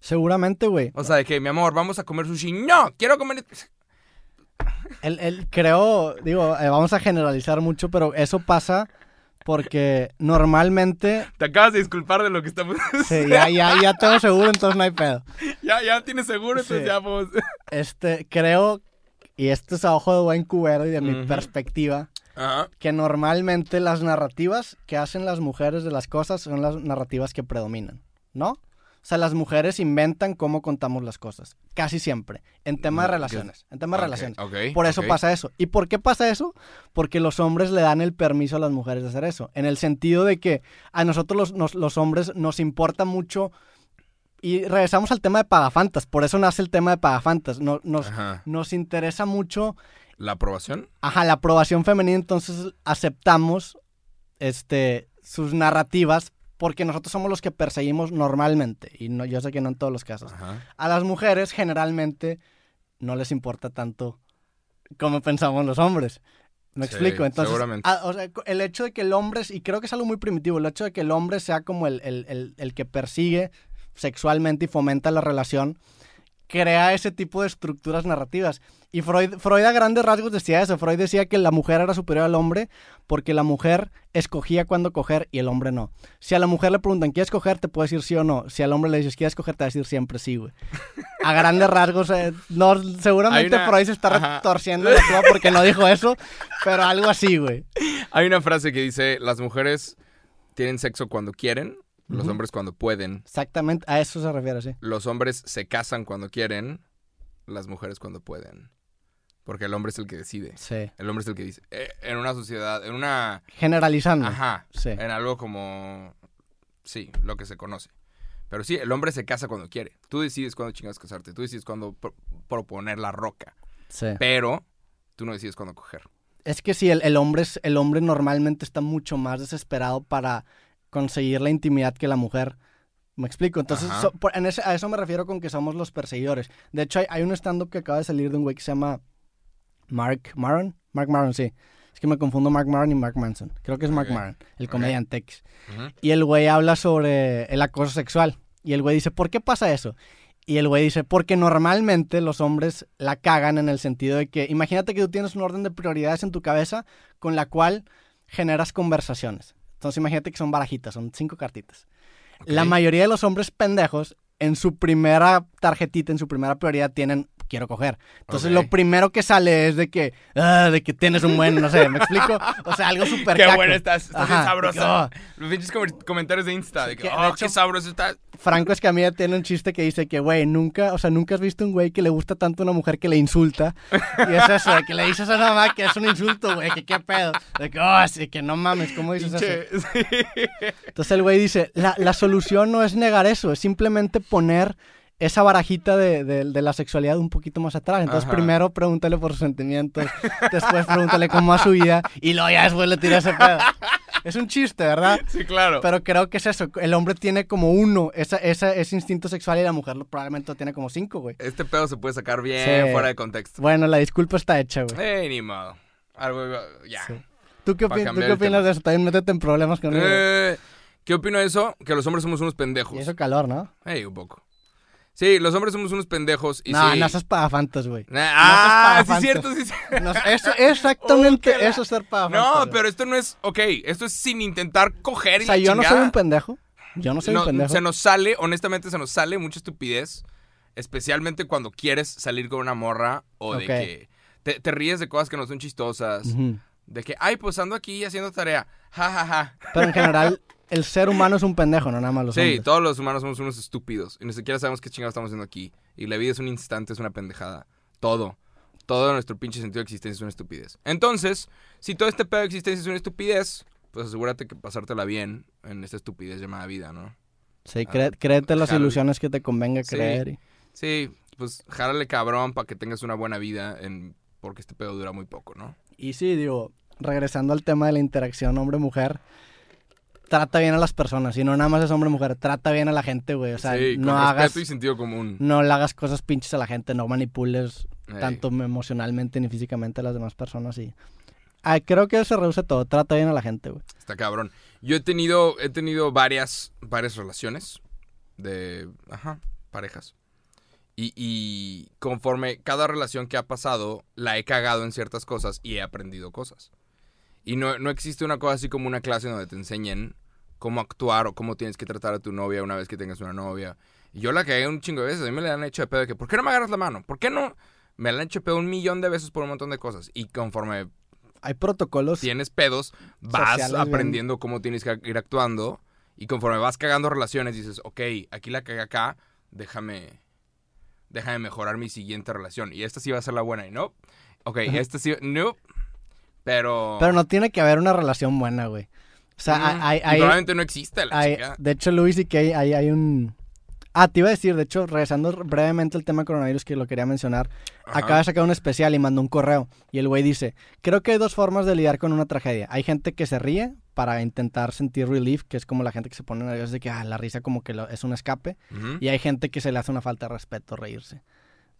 Seguramente, güey. O sea, de que, mi amor, vamos a comer sushi. No, quiero comer... Creo, digo, eh, vamos a generalizar mucho, pero eso pasa porque normalmente... Te acabas de disculpar de lo que estamos... Sí, ya, ya, ya tengo seguro, entonces no hay pedo. ya, ya tienes seguro, entonces Sí. ya vamos... Este, creo, y esto es a ojo de buen cubero y de mi perspectiva, que normalmente las narrativas que hacen las mujeres de las cosas son las narrativas que predominan, ¿no? O sea, las mujeres inventan cómo contamos las cosas, casi siempre, en temas de Mm, relaciones, en temas de relaciones. ok, Por eso pasa eso. ¿Y por qué pasa eso? Porque los hombres le dan el permiso a las mujeres de hacer eso. En el sentido de que a nosotros los, nos- los hombres nos importa mucho. Y regresamos al tema de pagafantas. Por eso nace el tema de pagafantas. No- nos, Ajá. nos interesa mucho ¿La aprobación? ajá, la aprobación femenina. Entonces aceptamos este, sus narrativas porque nosotros somos los que perseguimos normalmente. Y no, yo sé que no en todos los casos. Ajá. A las mujeres generalmente no les importa tanto como pensamos los hombres. ¿Me Sí, explico? Entonces, seguramente. o sea, el hecho de que el hombre, y creo que es algo muy primitivo, el hecho de que el hombre sea como el, el- el- el que persigue sexualmente y fomenta la relación, crea ese tipo de estructuras narrativas. Y Freud, Freud a grandes rasgos decía eso. Freud decía que la mujer era superior al hombre porque la mujer escogía cuándo coger y el hombre no. Si a la mujer le preguntan, ¿quieres coger? Te puede decir sí o no. Si al hombre le dices, ¿quieres coger? Te va a decir siempre sí, güey. A grandes rasgos, eh, no, seguramente una- Freud se está retorciendo la porque no dijo eso, pero algo así, güey. Hay una frase que dice, las mujeres tienen sexo cuando quieren, los hombres cuando pueden. Exactamente, a eso se refiere, sí. Los hombres se casan cuando quieren, las mujeres cuando pueden. Porque el hombre es el que decide. Sí. El hombre es el que dice. Eh, en una sociedad, en una... Generalizando. Ajá. Sí. En algo como... Sí, lo que se conoce. Pero sí, el hombre se casa cuando quiere. Tú decides cuándo chingas casarte. Tú decides cuándo pro- proponer la roca. Sí. Pero tú no decides cuándo coger. Es que sí, el, el hombre es- el hombre normalmente está mucho más desesperado para conseguir la intimidad que la mujer. ¿Me explico? Entonces, Ajá. so- por- en ese- a eso me refiero con que somos los perseguidores. De hecho, hay, hay un stand-up que acaba de salir de un güey que se llama Mark Maron. Mark Maron, sí. Es que me confundo Mark Maron y Mark Manson. Creo que es Mark. Maron, el comediante X. Ujú. Y el güey habla sobre el acoso sexual. Y el güey dice, ¿por qué pasa eso? Y el güey dice, porque normalmente los hombres la cagan en el sentido de que, imagínate que tú tienes un orden de prioridades en tu cabeza con la cual generas conversaciones. Entonces imagínate que son barajitas, son cinco cartitas. La mayoría de los hombres pendejos en su primera tarjetita, en su primera prioridad tienen quiero coger. Entonces Ok. lo primero que sale es de que, ah, de que tienes un buen, no sé, ¿me explico? O sea, algo súper Qué caco. bueno estás, estás bien de que, Los pinches com- comentarios de Insta de que, que, de oh, hecho- qué sabroso estás. oh, Franco Escamilla tiene un chiste que dice que, güey, nunca, o sea, nunca has visto un güey que le gusta tanto a una mujer que le insulta. Y es eso, de que le dices a una mamá que es un insulto, güey, que qué pedo. De que, oh, sí, que no mames, ¿cómo dices eso? Pinche- sí. Entonces el güey dice, la, la solución no es negar eso, es simplemente poner esa barajita de, de- de la sexualidad un poquito más atrás. Entonces Ajá. primero pregúntale por sus sentimientos, después pregúntale cómo va su vida y luego ya después le tira ese pedo. Es un chiste, ¿verdad? Sí, claro. Pero creo que es eso, el hombre tiene como uno, esa, esa- ese instinto sexual y la mujer lo- probablemente lo tiene como cinco, güey. Este pedo se puede sacar bien Sí. fuera de contexto. Bueno, la disculpa está hecha, güey. Eh, ni modo. Algo, ya. Sí. ¿Tú qué, ¿tú qué opinas de eso? También métete en problemas conmigo. Eh, ¿Qué opino de eso? Que los hombres somos unos pendejos. y eso calor, ¿no? Un poco. Sí, los hombres somos unos pendejos y no, sí. no seas pagafantas, güey. Ah, no sí cierto, sí cierto. No, eso, exactamente, Oh, eso es ser pagafantas. No, pero esto no es, ok, esto es sin intentar coger y O sea, la yo no soy un pendejo. Yo no soy No, un pendejo. se nos sale, honestamente se nos sale mucha estupidez, especialmente cuando quieres salir con una morra o de que te, te ríes de cosas que no son chistosas, de que, ay, pues ando aquí haciendo tarea, ja, ja, ja. Pero en general, el ser humano es un pendejo, no nada más los Sí, hombres. todos los humanos somos unos estúpidos y ni siquiera sabemos qué chingados estamos haciendo aquí. Y la vida es un instante, es una pendejada. Todo. Todo nuestro pinche sentido de existencia es una estupidez. Entonces, si todo este pedo de existencia es una estupidez, pues asegúrate que pasártela bien en esta estupidez llamada vida, ¿no? Sí, cré- créete las Jálale. ilusiones que te convenga Sí. creer. y- Sí, pues járale cabrón para que tengas una buena vida en... porque este pedo dura muy poco, ¿no? Y sí, digo, regresando al tema de la interacción hombre-mujer, trata bien a las personas. Y no nada más es hombre-mujer, trata bien a la gente, güey. O sea, sí, no con hagas... respeto y sentido común. No le hagas cosas pinches a la gente, no manipules Ey. tanto emocionalmente ni físicamente a las demás personas y... Ah, creo que se reduce todo, trata bien a la gente, güey. Está cabrón. Yo he tenido, he tenido varias, varias relaciones de, ajá, parejas. Y, y conforme cada relación que ha pasado, la he cagado en ciertas cosas y he aprendido cosas. Y no, no existe una cosa así como una clase donde te enseñen cómo actuar o cómo tienes que tratar a tu novia una vez que tengas una novia. Y yo la cagué un chingo de veces. A mí me la han hecho de pedo de que, ¿por qué no me agarras la mano? ¿Por qué no? Me la han hecho de pedo un millón de veces por un montón de cosas. Y conforme Hay protocolos... tienes pedos, vas bien. aprendiendo cómo tienes que ir actuando. Y conforme vas cagando relaciones, dices, ok, aquí la cagué acá, déjame, déjame mejorar mi siguiente relación. Y esta sí va a ser la buena, y no. Ok, esta sí, no. Pero... Pero no tiene que haber una relación buena, güey. O sea, Mm, hay... hay, probablemente no existe la hay- de hecho, Luis y Kay, hay, hay un... Ah, te iba a decir, de hecho, regresando brevemente al tema coronavirus que lo quería mencionar, Ajá. acaba de sacar un especial y mandó un correo. Y el güey dice, creo que hay dos formas de lidiar con una tragedia. Hay gente que se ríe para intentar sentir relief, que es como la gente que se pone nerviosa de que ah, la risa como que lo- es un escape. Y hay gente que se le hace una falta de respeto reírse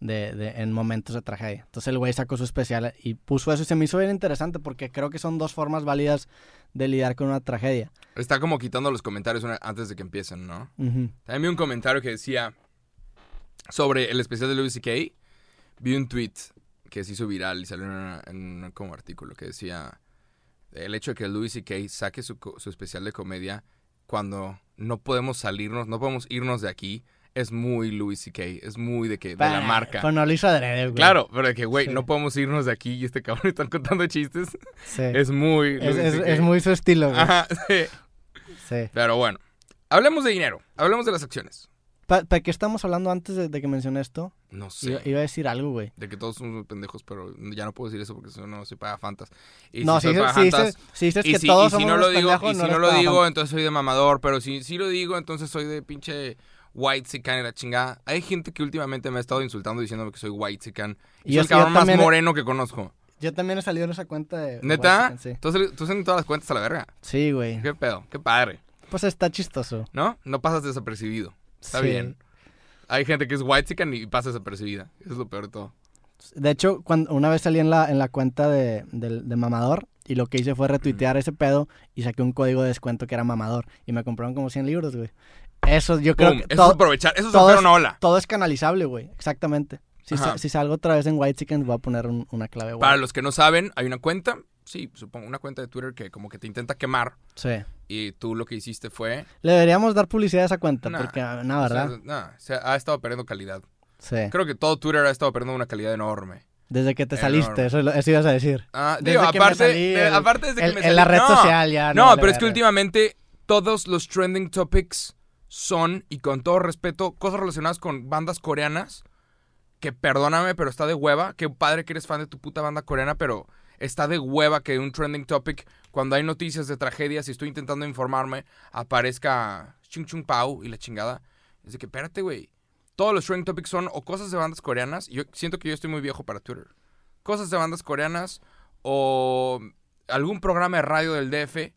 de, de- en momentos de tragedia. Entonces el güey sacó su especial y puso eso y se me hizo bien interesante porque creo que son dos formas válidas de lidiar con una tragedia. Está como quitando los comentarios una- antes de que empiecen, ¿no? También vi un comentario que decía sobre el especial de Louis C.K. Vi un tweet que se hizo viral y salió en, una- en un como artículo que decía el hecho de que Louis C.K. saque su, su especial de comedia cuando no podemos salirnos, no podemos irnos de aquí, es muy Louis C.K. Es muy de que de la marca. Pues no lo hizo adrede, güey. Claro, pero de que, güey, Sí. no podemos irnos de aquí y este cabrón está contando chistes. Sí. Es muy Es, muy su estilo, güey. Ajá, sí. Sí. Pero bueno, hablemos de dinero, hablemos de las acciones. ¿Para qué estamos hablando antes de, de que mencioné esto? No sé. Iba, iba a decir algo, güey. De que todos somos pendejos, pero ya no puedo decir eso porque si no, soy pagafantas. Y No, si, dices, si, dices, si dices y que si, todos si somos no lo digo, pendejos, y si no lo digo, entonces soy de mamador, pero si, si lo digo, entonces soy de pinche white sican y la chingada. Hay gente que últimamente me ha estado insultando diciéndome que soy white sican. Y yo- el cabrón más moreno que conozco. Yo también he salido en esa cuenta de... ¿Neta? Sí. Entonces tú en todas las cuentas a la verga. Sí, güey. ¿Qué pedo? Qué padre. Pues está chistoso. ¿No? No pasas desapercibido. Está Sí. bien. Hay gente que es white sican y pasa desapercibida. Eso es lo peor de todo. De hecho, cuando una vez salí en la, en la cuenta de, de Mamador y lo que hice fue retuitear ese pedo y saqué un código de descuento que era Mamador y me compraron como 100 libros, güey. Eso yo creo que eso todo, es aprovechar. Eso es todo hacer una ola. todo es canalizable, güey. Exactamente. Si, sa- si salgo otra vez en White Chicken, voy a poner un- una clave. Para los que no saben, hay una cuenta, sí, supongo, una cuenta de Twitter que como que te intenta quemar Sí. y tú lo que hiciste fue... Le deberíamos dar publicidad a esa cuenta Nah, porque, ah, no, ¿verdad? O sea, no, se ha estado perdiendo calidad. Sí. Creo que todo Twitter ha estado perdiendo una calidad enorme. Desde que te Enorme. saliste, eso, eso ibas a decir. Ah, Desde digo, que me aparte, salí, de- el- aparte desde que me en la red no, social ya. No, vale pero es que últimamente todos los trending topics son, y con todo respeto, cosas relacionadas con bandas coreanas. Que perdóname, pero está de hueva. Qué padre que eres fan de tu puta banda coreana, pero está de hueva que un trending topic, cuando hay noticias de tragedias y estoy intentando informarme, aparezca Chung Chung Pao y la chingada. Es de que, espérate, güey. Todos los trending topics son o cosas de bandas coreanas. Yo siento que yo estoy muy viejo para Twitter. Cosas de bandas coreanas o algún programa de radio del DF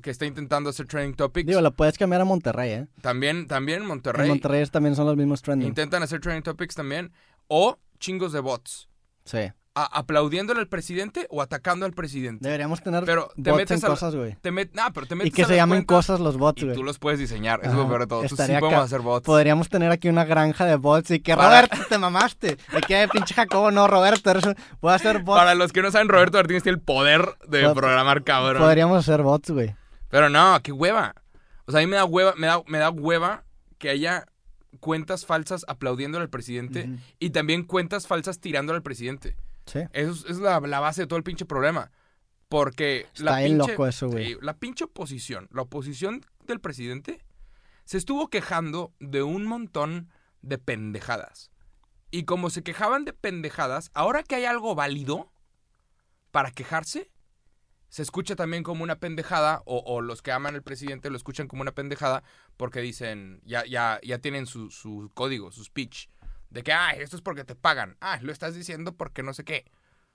que está intentando hacer trending topics. Digo, lo puedes cambiar a Monterrey, ¿eh? también, también Monterrey. En Monterrey también son los mismos trending. Intentan hacer trending topics también. O chingos de bots. Sí. A- aplaudiéndole al presidente o atacando al presidente. Deberíamos tener Pero te bots metes en a la- cosas, güey. Te met- nah, pero te metes Y que a se llamen cosas los bots, güey. tú los puedes diseñar. Eso es lo Ajá. peor de todo. Tú sí Estaría podemos hacer bots. Podríamos tener aquí una granja de bots y que Para- Roberto te mamaste. De que pinche Jacobo, no, Roberto, voy a hacer bots. Para los que no saben, Roberto Martínez tiene el poder de Pod- programar cabrón. Podríamos hacer bots, güey. Pero no, qué hueva. O sea, a mí me da hueva, me da, me da hueva que haya cuentas falsas aplaudiéndole al presidente y también cuentas falsas tirándole al presidente. Sí. Eso es, es la, la base de todo el pinche problema. Porque la Está bien pinche, loco eso, güey. la pinche oposición, la oposición del presidente, se estuvo quejando de un montón de pendejadas. Y como se quejaban de pendejadas, ahora que hay algo válido para quejarse, se escucha también como una pendejada, o, los que aman al presidente lo escuchan como una pendejada, porque dicen, ya, ya, ya tienen su, su código, su speech, de que, ah, esto es porque te pagan, ah, lo estás diciendo porque no sé qué,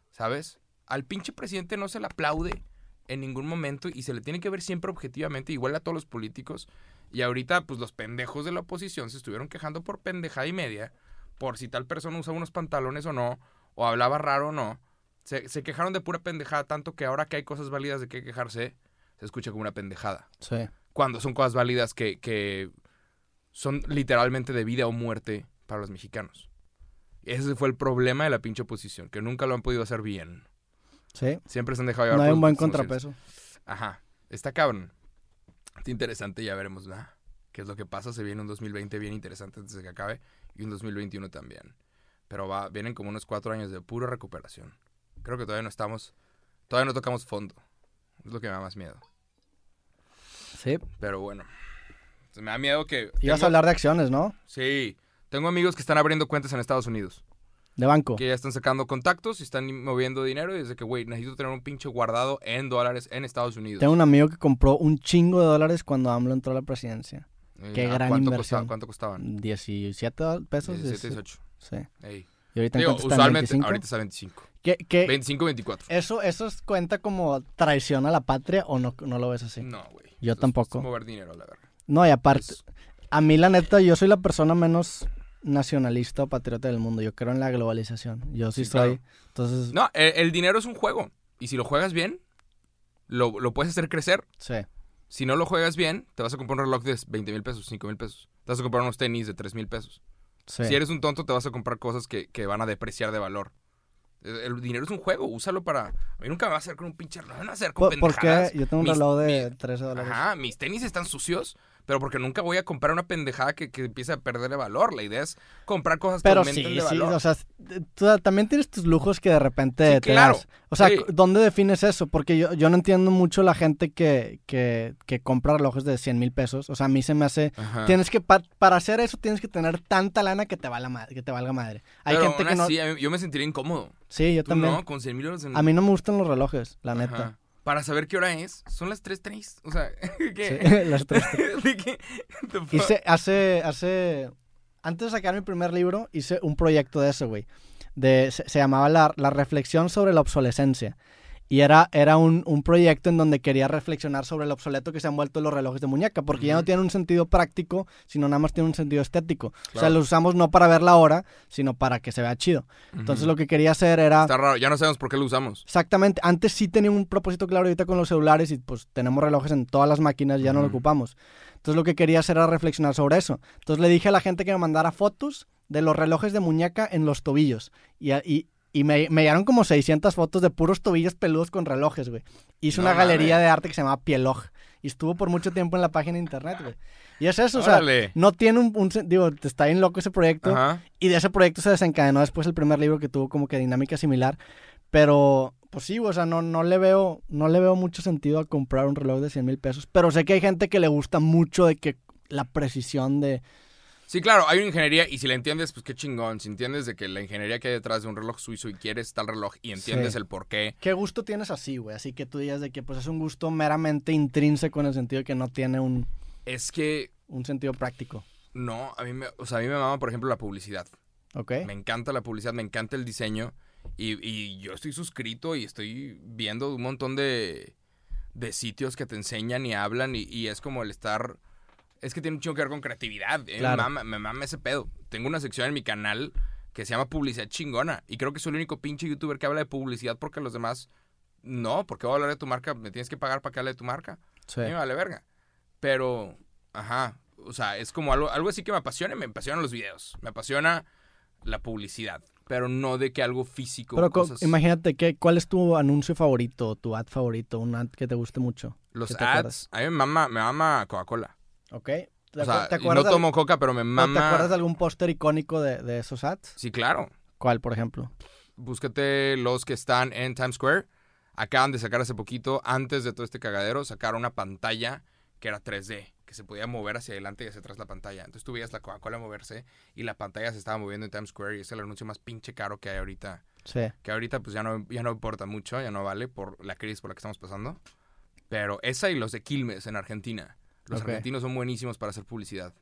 ¿sabes? Al pinche presidente no se le aplaude en ningún momento y se le tiene que ver siempre objetivamente, igual a todos los políticos. Y ahorita, pues los pendejos de la oposición se estuvieron quejando por pendejada y media, por si tal persona usaba unos pantalones o no, o hablaba raro o no. Se, se quejaron de pura pendejada, tanto que ahora que hay cosas válidas de qué quejarse, se escucha como una pendejada. Sí. Cuando son cosas válidas que, que son literalmente de vida o muerte para los mexicanos. Ese fue el problema de la pinche oposición, que nunca lo han podido hacer bien. Sí. Siempre se han dejado llevar No hay por un buen emociones. contrapeso. Ajá. Está cabrón. Está interesante, ya veremos ¿verdad? qué es lo que pasa. Se viene un 2020 bien interesante antes de que acabe y un 2021 también. Pero va, vienen como unos cuatro años de pura recuperación. Creo que todavía no estamos, todavía no tocamos fondo. Es lo que me da más miedo. Sí. Pero bueno. Me da miedo que... Ibas a tengo- hablar de acciones, ¿no? Sí. Tengo amigos que están abriendo cuentas en Estados Unidos. De banco. Que ya están sacando contactos y están moviendo dinero. Y desde que, güey, necesito tener un pinche guardado en dólares en Estados Unidos. Tengo un amigo que compró un chingo de dólares cuando AMLO entró a la presidencia. Eh, qué ¿a gran cuánto inversión. costaba- ¿Cuánto costaban? 17 pesos. 17, es- 18. Sí. Ey. Y ahorita Digo, cuánto está, ¿En usualmente, 25? ahorita está 25. ¿Qué, qué- 25, 24. ¿Eso, ¿Eso es- cuenta como traición a la patria o no, no lo ves así? No, güey. Yo tampoco. Es mover dinero, la verdad. No, y aparte, Es- a mí la neta, yo soy la persona menos nacionalista o patriota del mundo. Yo creo en la globalización. Yo sí, Sí, soy. claro. Entonces, No, el, el dinero es un juego. Y si lo juegas bien, lo, lo puedes hacer crecer. sí. Si no lo juegas bien, te vas a comprar un reloj de 20 mil pesos, 5 mil pesos. Te vas a comprar unos tenis de 3 mil pesos. sí. Si eres un tonto, te vas a comprar cosas que, que van a depreciar de valor. El, dinero es un juego, úsalo para... A mí nunca me va a hacer con un pinche reloj, me van a hacer con ¿Por, qué? Yo tengo un Mis- reloj de mi- 13 dólares. Ajá, mis tenis están sucios, pero porque nunca voy a comprar una pendejada que, que empiece a perderle valor. La idea es comprar cosas que Pero aumenten sí, de sí, valor. o sea, tú también tienes tus lujos que de repente Sí, te claro, das. O sea, sí. ¿dónde defines eso? Porque yo, yo no entiendo mucho la gente que, que, que compra relojes de 100 mil pesos. O sea, a mí se me hace... Ajá. Tienes que, pa- para hacer eso tienes que tener tanta lana que te, valga madre, que te valga madre. Hay Pero gente aún que no... yo me sentiría incómodo. Sí, yo Tú también. no, con 100 mil euros en... A mí no me gustan los relojes, la Ajá. Para saber qué hora es, son las 3.3. O sea, ¿qué? Sí, las. Hice, hace, hace, antes de sacar mi primer libro, hice un proyecto de eso, güey. De, se, se llamaba la, la reflexión sobre la obsolescencia. Y era, era un, un proyecto en donde quería reflexionar sobre lo obsoleto que se han vuelto los relojes de muñeca, porque ya no tienen un sentido práctico, sino nada más tienen un sentido estético. O sea, Claro. los usamos no para ver la hora, sino para que se vea chido. Entonces Ujú. lo que quería hacer era... Está raro, ya no sabemos por qué lo usamos. Exactamente. Antes sí tenía un propósito claro ahorita con los celulares y pues tenemos relojes en todas las máquinas, ya no lo ocupamos. Entonces lo que quería hacer era reflexionar sobre eso. Entonces le dije a la gente que me mandara fotos de los relojes de muñeca en los tobillos. Y, y, y me, me llegaron como 600 fotos de puros tobillos peludos con relojes, güey. Hice No una galería de arte que se llamaba Pieloj. Y estuvo por mucho tiempo en la página de internet, güey. Y es eso, o sea, no tiene un, un digo, está bien loco ese proyecto. Ajá. Y de ese proyecto se desencadenó después el primer libro que tuvo como que dinámica similar. Pero, pues sí, o sea, no, no, le veo, no le veo mucho sentido a comprar un reloj de 100 mil pesos. Pero sé que hay gente que le gusta mucho de que la precisión de... Sí, claro, hay una ingeniería y si la entiendes, pues qué chingón. Si entiendes de que la ingeniería que hay detrás de un reloj suizo y quieres tal reloj y entiendes Sí. el por qué. ¿Qué gusto tienes así, güey? Así que tú digas de que pues es un gusto meramente intrínseco en el sentido de que no tiene un, Es que un sentido práctico. no, a mí me, o sea, a mí me mama, por ejemplo, la publicidad. ¿Ok? Me encanta la publicidad, me encanta el diseño. Y, y yo estoy suscrito y estoy viendo un montón de, de sitios que te enseñan y hablan. Y, y es como el estar. Es que tiene un chingo que ver con creatividad. eh, Claro. Me, mama, me mama ese pedo. Tengo una sección en mi canal que se llama Publicidad Chingona. Y creo que soy el único pinche youtuber que habla de publicidad porque los demás. No, porque voy a hablar de tu marca. Me tienes que pagar para que hable de tu marca. Sí. A mí me vale verga. Pero, ajá. O sea, es como algo, algo así que me apasiona. Me apasionan los videos. Me apasiona la publicidad. Pero no de que algo físico. Pero cosas- imagínate, que, ¿cuál es tu anuncio favorito, tu ad favorito, un ad que te guste mucho? los ¿qué te ads. A mí me mama, me mama Coca-Cola. ¿Ok? ¿Te, O acu- sea, te y acuerdas no tomo coca, pero me mama. ¿Te acuerdas de algún póster icónico de, de esos ads? Sí, claro. ¿Cuál, por ejemplo? Búscate los que están en Times Square. Acaban de sacar hace poquito, antes de todo este cagadero, sacaron una pantalla que era 3D, que se podía mover hacia adelante y hacia atrás la pantalla. Entonces tú veías la Coca-Cola moverse y la pantalla se estaba moviendo en Times Square y es el anuncio más pinche caro que hay ahorita. Sí. Que ahorita pues ya no, ya no importa mucho, ya no vale por la crisis por la que estamos pasando. Pero esa y los de Quilmes en Argentina. Los argentinos son buenísimos para hacer publicidad.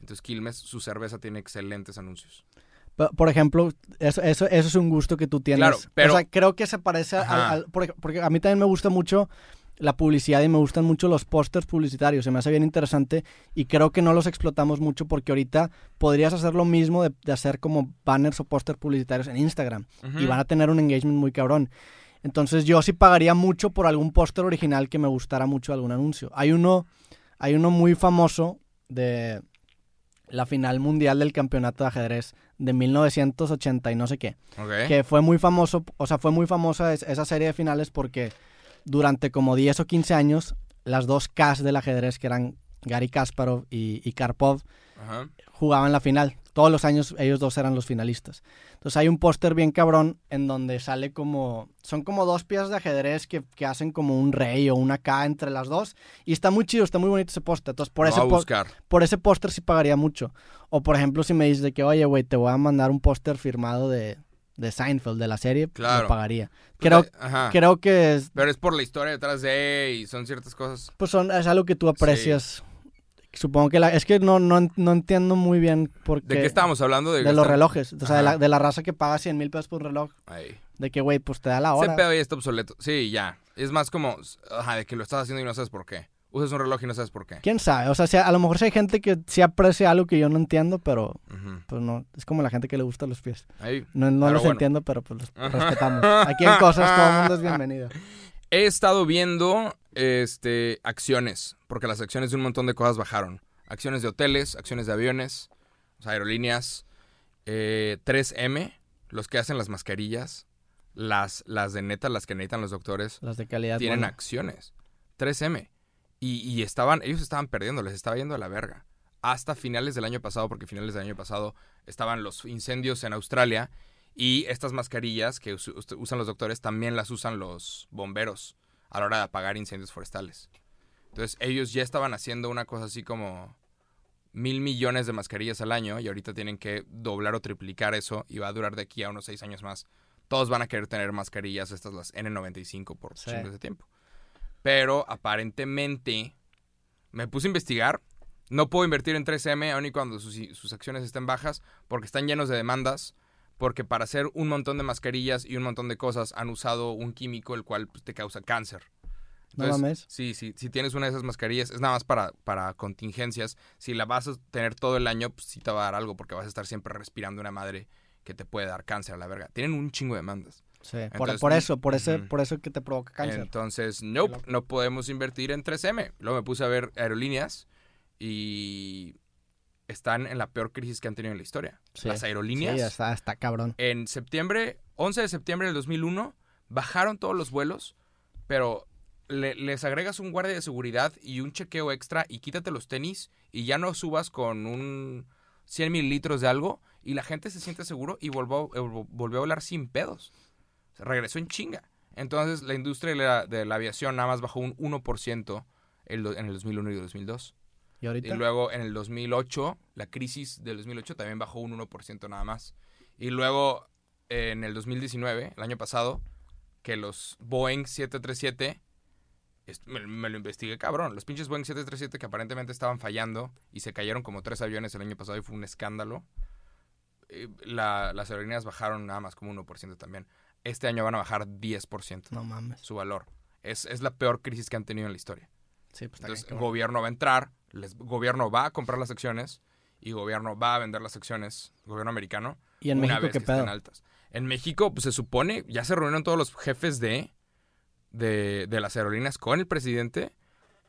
Entonces Quilmes, su cerveza tiene excelentes anuncios. Por ejemplo, eso, eso, eso es un gusto que tú tienes. Claro, pero- O sea, creo que se parece al, porque, a mí también me gusta mucho la publicidad y me gustan mucho los pósters publicitarios. Se me hace bien interesante y creo que no los explotamos mucho porque ahorita podrías hacer lo mismo de, de hacer como banners o pósters publicitarios en Instagram y van a tener un engagement muy cabrón. Entonces yo sí pagaría mucho por algún póster original que me gustara mucho algún anuncio. Hay uno, hay uno muy famoso de la final mundial del campeonato de ajedrez de 1980 y no sé qué, que fue muy famoso, o sea, fue muy famosa es- esa serie de finales porque durante como 10 o 15 años las dos Ks del ajedrez que eran Gary Kasparov y, y Karpov Ajá. jugaban la final. Todos los años ellos dos eran los finalistas. Entonces hay un póster bien cabrón en donde sale como... Son como dos piezas de ajedrez que, que hacen como un rey o una K entre las dos. Y está muy chido, está muy bonito ese póster. Entonces por ese, por ese póster sí pagaría mucho. O por ejemplo si me dices de que, oye, güey, te voy a mandar un póster firmado de, de Seinfeld, de la serie, Claro. lo pagaría. Creo, Ajá. creo que es, Pero es por la historia detrás de y son ciertas cosas. pues son, es algo que tú aprecias. Supongo que la... Es que no, no, no entiendo muy bien por qué... ¿De qué estábamos hablando? De los relojes, o sea, de la, de la raza que paga 100 mil pesos por un reloj. Ahí. De que, güey, pues te da la Ese hora. pedo ya está obsoleto. Sí, ya. Es más como, ajá, de que lo estás haciendo y no sabes por qué. Usas un reloj y no sabes por qué. ¿Quién sabe? O sea, si a, a lo mejor sí hay gente que sí aprecia algo que yo no entiendo, pero pues no. Es como la gente que le gusta los pies. Ahí. No, no los bueno. entiendo, pero pues los respetamos. Aquí en Cosas todo el mundo es bienvenido. He estado viendo este acciones, porque las acciones de un montón de cosas bajaron. Acciones de hoteles, acciones de aviones, aerolíneas, eh, 3M, los que hacen las mascarillas, las, las de neta, las que necesitan los doctores, Las de calidad. tienen buena. acciones. 3M. Y, y estaban, ellos estaban perdiendo, les estaba yendo a la verga. Hasta finales del año pasado, porque finales del año pasado estaban los incendios en Australia y estas mascarillas que us- us- usan los doctores también las usan los bomberos a la hora de apagar incendios forestales. Entonces ellos ya estaban haciendo una cosa así como mil millones de mascarillas al año y ahorita tienen que doblar o triplicar eso y va a durar de aquí a unos seis años más. Todos van a querer tener mascarillas, estas las N95 por Sí. de tiempo. Pero aparentemente me puse a investigar. No puedo invertir en 3M aun y cuando sus, sus acciones estén bajas porque están llenos de demandas. Porque para hacer un montón de mascarillas y un montón de cosas han usado un químico el cual pues, te causa cáncer. No mames. Sí, sí, si tienes una de esas mascarillas, es nada más para, para contingencias. Si la vas a tener todo el año, pues sí te va a dar algo porque vas a estar siempre respirando una madre que te puede dar cáncer a la verga. Tienen un chingo de demandas. Sí, por, Entonces, por eso, por ese, ujú. por eso que te provoca cáncer. Entonces, nope, no podemos invertir en 3M. Luego me puse a ver aerolíneas y están en la peor crisis que han tenido en la historia. Sí. Las aerolíneas. Sí, está, está cabrón. En septiembre, 11 de septiembre del 2001, bajaron todos los vuelos, pero le- les agregas un guardia de seguridad y un chequeo extra y quítate los tenis y ya no subas con un 100 mililitros de algo y la gente se siente seguro y volvió, eh, volvió a volar sin pedos. Regresó en chinga. Entonces la industria de la, de la aviación nada más bajó un 1% el do- en el 2001 y 2002. ¿Y ahorita? Y luego en el 2008, la crisis del 2008 también bajó un 1% nada más. Y luego en el 2019, el año pasado, que los Boeing 737, est- me, me lo investigué cabrón, los pinches Boeing 737 que aparentemente estaban fallando y se cayeron como tres aviones el año pasado y fue un escándalo. la- las aerolíneas bajaron nada más como 1% también. Este año van a bajar 10% No mames. su valor. Es, es la peor crisis que han tenido en la historia. Sí, pues está Entonces, el gobierno va a entrar, el gobierno va a comprar las acciones y gobierno va a vender las acciones, gobierno americano, ¿Y en una México vez qué que estén pedo? altas. En México, pues se supone, ya se reunieron todos los jefes de, de, de las aerolíneas con el presidente,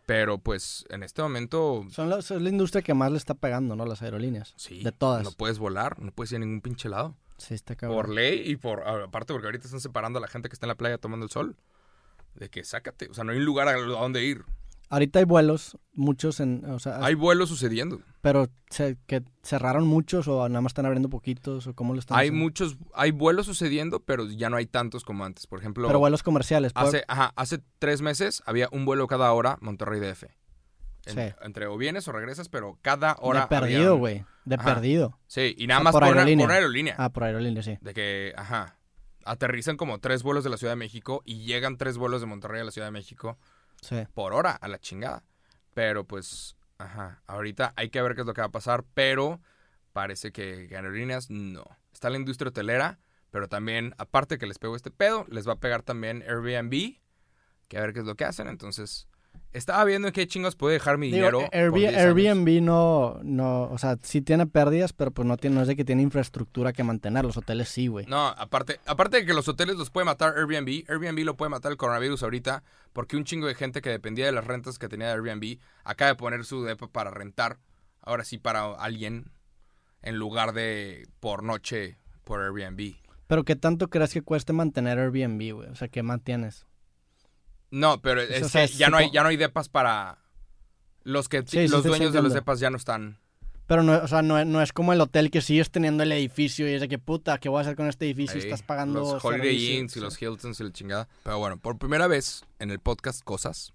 pero pues en este momento, Son la, son la industria que más le está pegando, ¿no? Las aerolíneas. sí, De todas. no puedes volar, no puedes ir a ningún pinche lado. Sí, está cabrón. Por ley y por, aparte porque ahorita están separando a la gente que está en la playa tomando el sol. De que sácate, o sea, no hay un lugar a donde ir. Ahorita hay vuelos, muchos en, o sea, Hay vuelos sucediendo. pero se, que cerraron muchos o nada más están abriendo poquitos o cómo lo están Hay haciendo? muchos, hay vuelos sucediendo, pero ya no hay tantos como antes. Por ejemplo, Pero vuelos comerciales. ¿puedo- hace, ajá, hace tres meses había un vuelo cada hora Monterrey DF. En- Sí. Entre o vienes o regresas, pero cada hora. de perdido, güey. De Ajá. perdido. Sí, y nada sea, más por por, una- aerolínea. por aerolínea. Ah, por aerolínea, sí. De que, ajá, aterrizan como tres vuelos de la Ciudad de México y llegan tres vuelos de Monterrey a la Ciudad de México Por hora, a la chingada. Pero pues, ajá, ahorita hay que ver qué es lo que va a pasar, pero parece que, que aerolíneas no. Está la industria hotelera, pero también, aparte que les pegó este pedo, les va a pegar también Airbnb, que a ver qué es lo que hacen. Entonces, estaba viendo en qué chingos puede dejar mi Digo, dinero. Airb- por 10 años. Airbnb no, no, o sea, sí tiene pérdidas, pero pues no, tiene, no es de que tiene infraestructura que mantener. Los hoteles sí, güey. No, aparte, aparte de que los hoteles los puede matar Airbnb, Airbnb lo puede matar el coronavirus ahorita, porque un chingo de gente que dependía de las rentas que tenía de Airbnb acaba de poner su depa para rentar, ahora sí para alguien, en lugar de por noche por Airbnb. Pero ¿qué tanto crees que cueste mantener Airbnb, güey? O sea, ¿qué mantienes? No, pero es o sea, que ya no hay, ya no hay depas para los que Sí, los sí, sí, dueños de los depas ya no están. Pero no, o sea, no, no es como el hotel que sigues teniendo el edificio y es de que puta, ¿qué voy a hacer con este edificio? ahí, Estás pagando los Holiday Inns y los Hiltons y la chingada. Pero bueno, por primera vez en el podcast Cosas,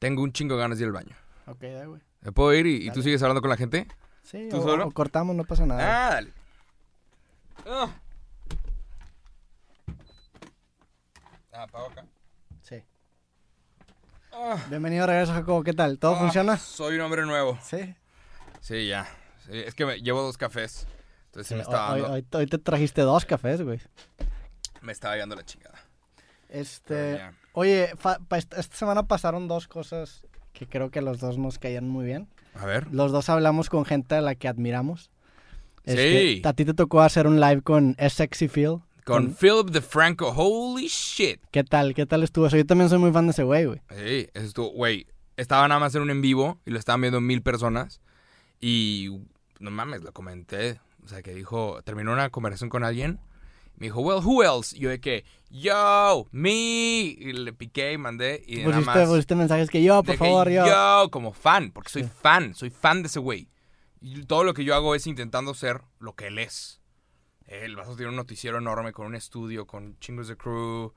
tengo un chingo de ganas de ir al baño. Ok, da, güey. ¿Me puedo ir y, y tú sigues hablando con la gente? Sí, ¿Tú o, solo? o cortamos, no pasa nada. Ah, dale. Ah. Ah, acá. Sí. Ah. Bienvenido de regreso, Jacobo. ¿Qué tal? ¿Todo Ah, funciona? Soy un hombre nuevo. Sí. Sí, ya. Sí, es que me, llevo dos cafés. Entonces sí Sí, me estaba hoy, dando, hoy- hoy te trajiste dos cafés, güey. me estaba dando la chingada. Este, oye, fa- pa- esta semana pasaron dos cosas que creo que los dos nos caían muy bien. A ver. Los dos hablamos con gente a la que admiramos. Sí. Este, A ti te tocó hacer un live con S Sexy Phil. Con Philip DeFranco. Holy shit. ¿Qué tal? ¿Qué tal estuvo eso? Yo también soy muy fan de ese güey, güey. Sí, eso estuvo, güey. Estaba nada más en un en vivo y lo estaban viendo mil personas. Y no mames, lo comenté. O sea, que dijo, terminó una conversación con alguien. Me dijo, well, who else? Y yo de que, yo, me. Y le piqué y mandé. Y nada Pusiste, más. pusiste mensajes que yo, por que favor, yo. yo, como fan, porque soy Sí. fan, soy fan de ese güey. Y todo lo que yo hago es intentando ser lo que él es. El vaso tiene un noticiero enorme con un estudio, con chingos de crew.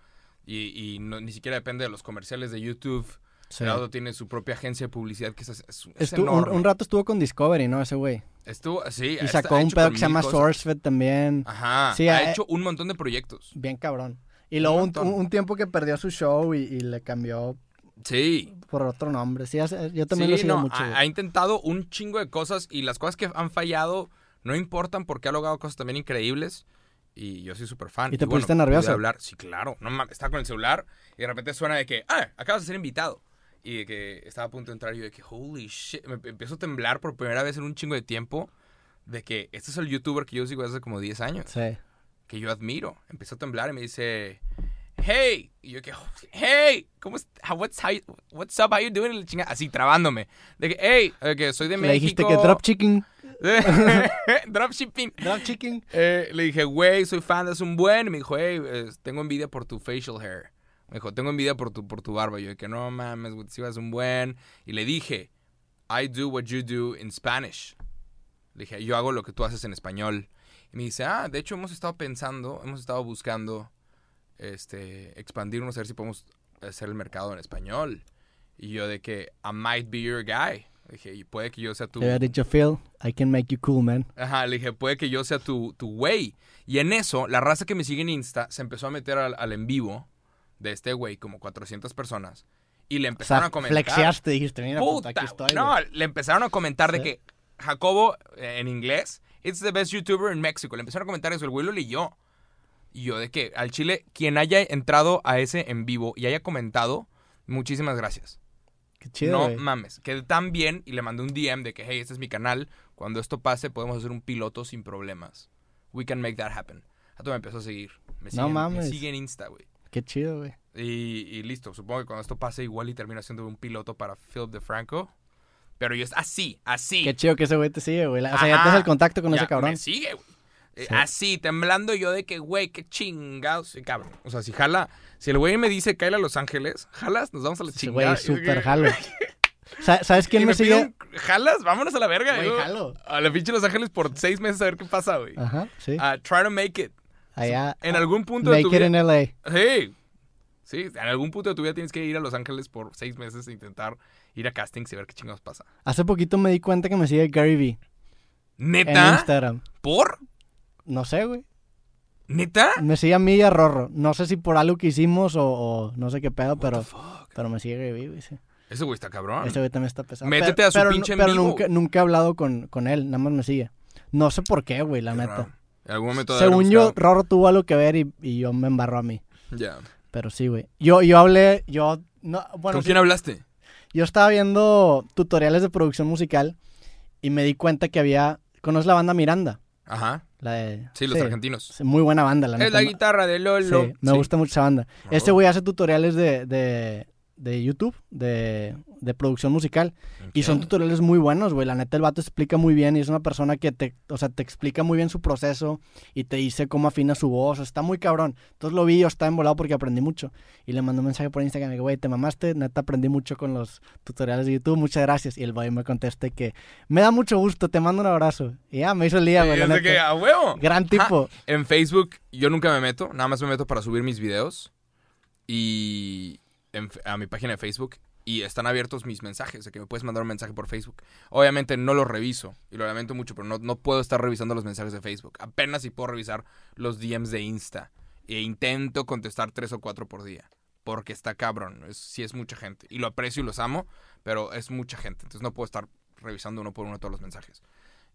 Y, y no- ni siquiera depende de los comerciales de YouTube. Sí. El auto tiene su propia agencia de publicidad que es, es- es un, rato estuvo con Discovery, ¿no? Ese güey. Estuvo, sí. Y sacó un pedo que se llama. SourceFed también. Ajá. Sí, ha eh, hecho un montón de proyectos. Bien cabrón. Y luego un, montón. un- un tiempo que perdió su show y, y le cambió Sí. por otro nombre. Sí, yo también sí, lo sigo no, mucho. ha, ha intentado un chingo de cosas y las cosas que han fallado no importan porque ha logrado cosas también increíbles. Y yo soy súper fan. ¿Y te bueno, pusiste nervioso? pude hablar. Sí, claro. No estaba con el celular y de repente suena de que, ah, acabas de ser invitado. Y de que estaba a punto de entrar y yo de que, holy shit. Me empiezo a temblar por primera vez en un chingo de tiempo de que este es el youtuber que yo sigo desde como 10 años. Sí. que yo admiro. Empezó a temblar y me dice, hey. Y yo que, hey, ¿cómo how- What's, how, you- what's up? How you doing? Y chinga- Así, trabándome. De que, hey, que soy de Le México. dijiste que dropshipping. Dropshipping. Dropshipping. Eh, le dije, güey, soy fan de es un buen. Y me dijo, hey, eh, tengo envidia por tu facial hair. Me dijo, tengo envidia por tu, por tu barba. Yo de que no mames, güey, si vas un buen. Y le dije, I do what you do in Spanish. Le dije, yo hago lo que tú haces en español. Y me dice, ah, de hecho hemos estado pensando, hemos estado buscando este, expandirnos, a ver si podemos hacer el mercado en español. Y yo de que, I might be your guy. Le dije, y puede que yo sea tu... Le dicho, Phil, I can make you cool, man. Ajá, le dije, puede que yo sea tu, tu güey. Y en eso, la raza que me sigue en Insta se empezó a meter al, al en vivo de este güey, como 400 personas. Y le O empezaron sea, a comentar. flexiaste, dijiste, mira, puta, Puta, aquí estoy. no, güey". le empezaron a comentar de Sí. que Jacobo, eh, en inglés, it's the best YouTuber in Mexico. Le empezaron a comentar eso, el güey lo leyó. Y yo de que al Chile, quien haya entrado a ese en vivo y haya comentado, muchísimas gracias. Qué chido, no mames, quedé tan bien y le mandé un DM de que, hey, este es mi canal. Cuando esto pase, podemos hacer un piloto sin problemas. We can make that happen. A todo me empezó a seguir. Me No mames. Me sigue en Insta, güey. Qué chido, güey. Y, y listo, supongo que cuando esto pase, igual y termino haciendo un piloto para Philip DeFranco. Pero yo es así, así. Qué chido que ese güey te sigue, güey. O sea, ya Ajá. tienes el contacto con Ya, ese cabrón. Me sigue, güey. Eh, Sí. Así, temblando yo de que, güey, qué chingados. Sí, cabrón. O sea, si jala, si el güey me dice cae a Los Ángeles, jalas, nos vamos a la chingada. güey, Y yo súper jalo. Sa- ¿Sabes quién y me, me sigue? ¿Jalas? Vámonos a la verga. Güey, jalo. A la pinche Los Ángeles por seis meses a ver qué pasa, güey. Ajá, sí. Try to make it. Allá. En algún punto de Make tu it vida. in LA. Sí. Sí, en algún punto de tu vida tienes que ir a Los Ángeles por seis meses e intentar ir a castings y ver qué chingados pasa. Hace poquito me di cuenta que me sigue Gary Vee en ¿Neta? Instagram. ¿Por? No sé, güey. ¿Neta? Me sigue a mí y a Rorro. No sé si por algo que hicimos o, o no sé qué pedo, pero, pero me sigue güey, sí. Ese güey está cabrón. Ese güey también está pesado. Métete Pero- a su pero, pinche en Pero vivo. nunca, nunca he hablado con, con él, nada más me sigue. No sé por qué, güey, la Qué neta. raro. En algún momento Según yo, Rorro tuvo algo que ver y, y yo me embarró a mí. Ya. Pero sí, güey. Yo, yo hablé, yo... No, bueno, ¿Con sí, quién hablaste? yo estaba viendo tutoriales de producción musical y me di cuenta que había... ¿Conoces la banda Miranda? Ajá. La de... Sí, los argentinos. Muy buena banda, la Es neta. la guitarra de Lolo. Sí, me Sí. gusta mucho esa banda. Oh. Este güey hace tutoriales de, de, de YouTube, de, de producción musical. Y son tutoriales muy buenos, güey. La neta, el vato explica muy bien y es una persona que te, o sea, te explica muy bien su proceso y te dice cómo afina su voz. Está muy cabrón. Entonces lo vi, yo estaba embolado porque aprendí mucho. Y le mandé un mensaje por Instagram, y güey, te mamaste. Neta, aprendí mucho con los tutoriales de YouTube. Muchas gracias. Y el boy me conteste que me da mucho gusto, te mando un abrazo. Y ya, me hizo el día, güey. neta. que, a huevo. Gran tipo. En Facebook yo nunca me meto, nada más me meto para subir mis videos y a mi página de Facebook y están abiertos mis mensajes, de que me puedes mandar un mensaje por Facebook. Obviamente no los reviso y lo lamento mucho, pero no, no puedo estar revisando los mensajes de Facebook. Apenas si puedo revisar los DMs de Insta e intento contestar tres o cuatro por día. Porque está cabrón, es, sí es mucha gente. Y lo aprecio y los amo, pero es mucha gente. Entonces no puedo estar revisando uno por uno todos los mensajes.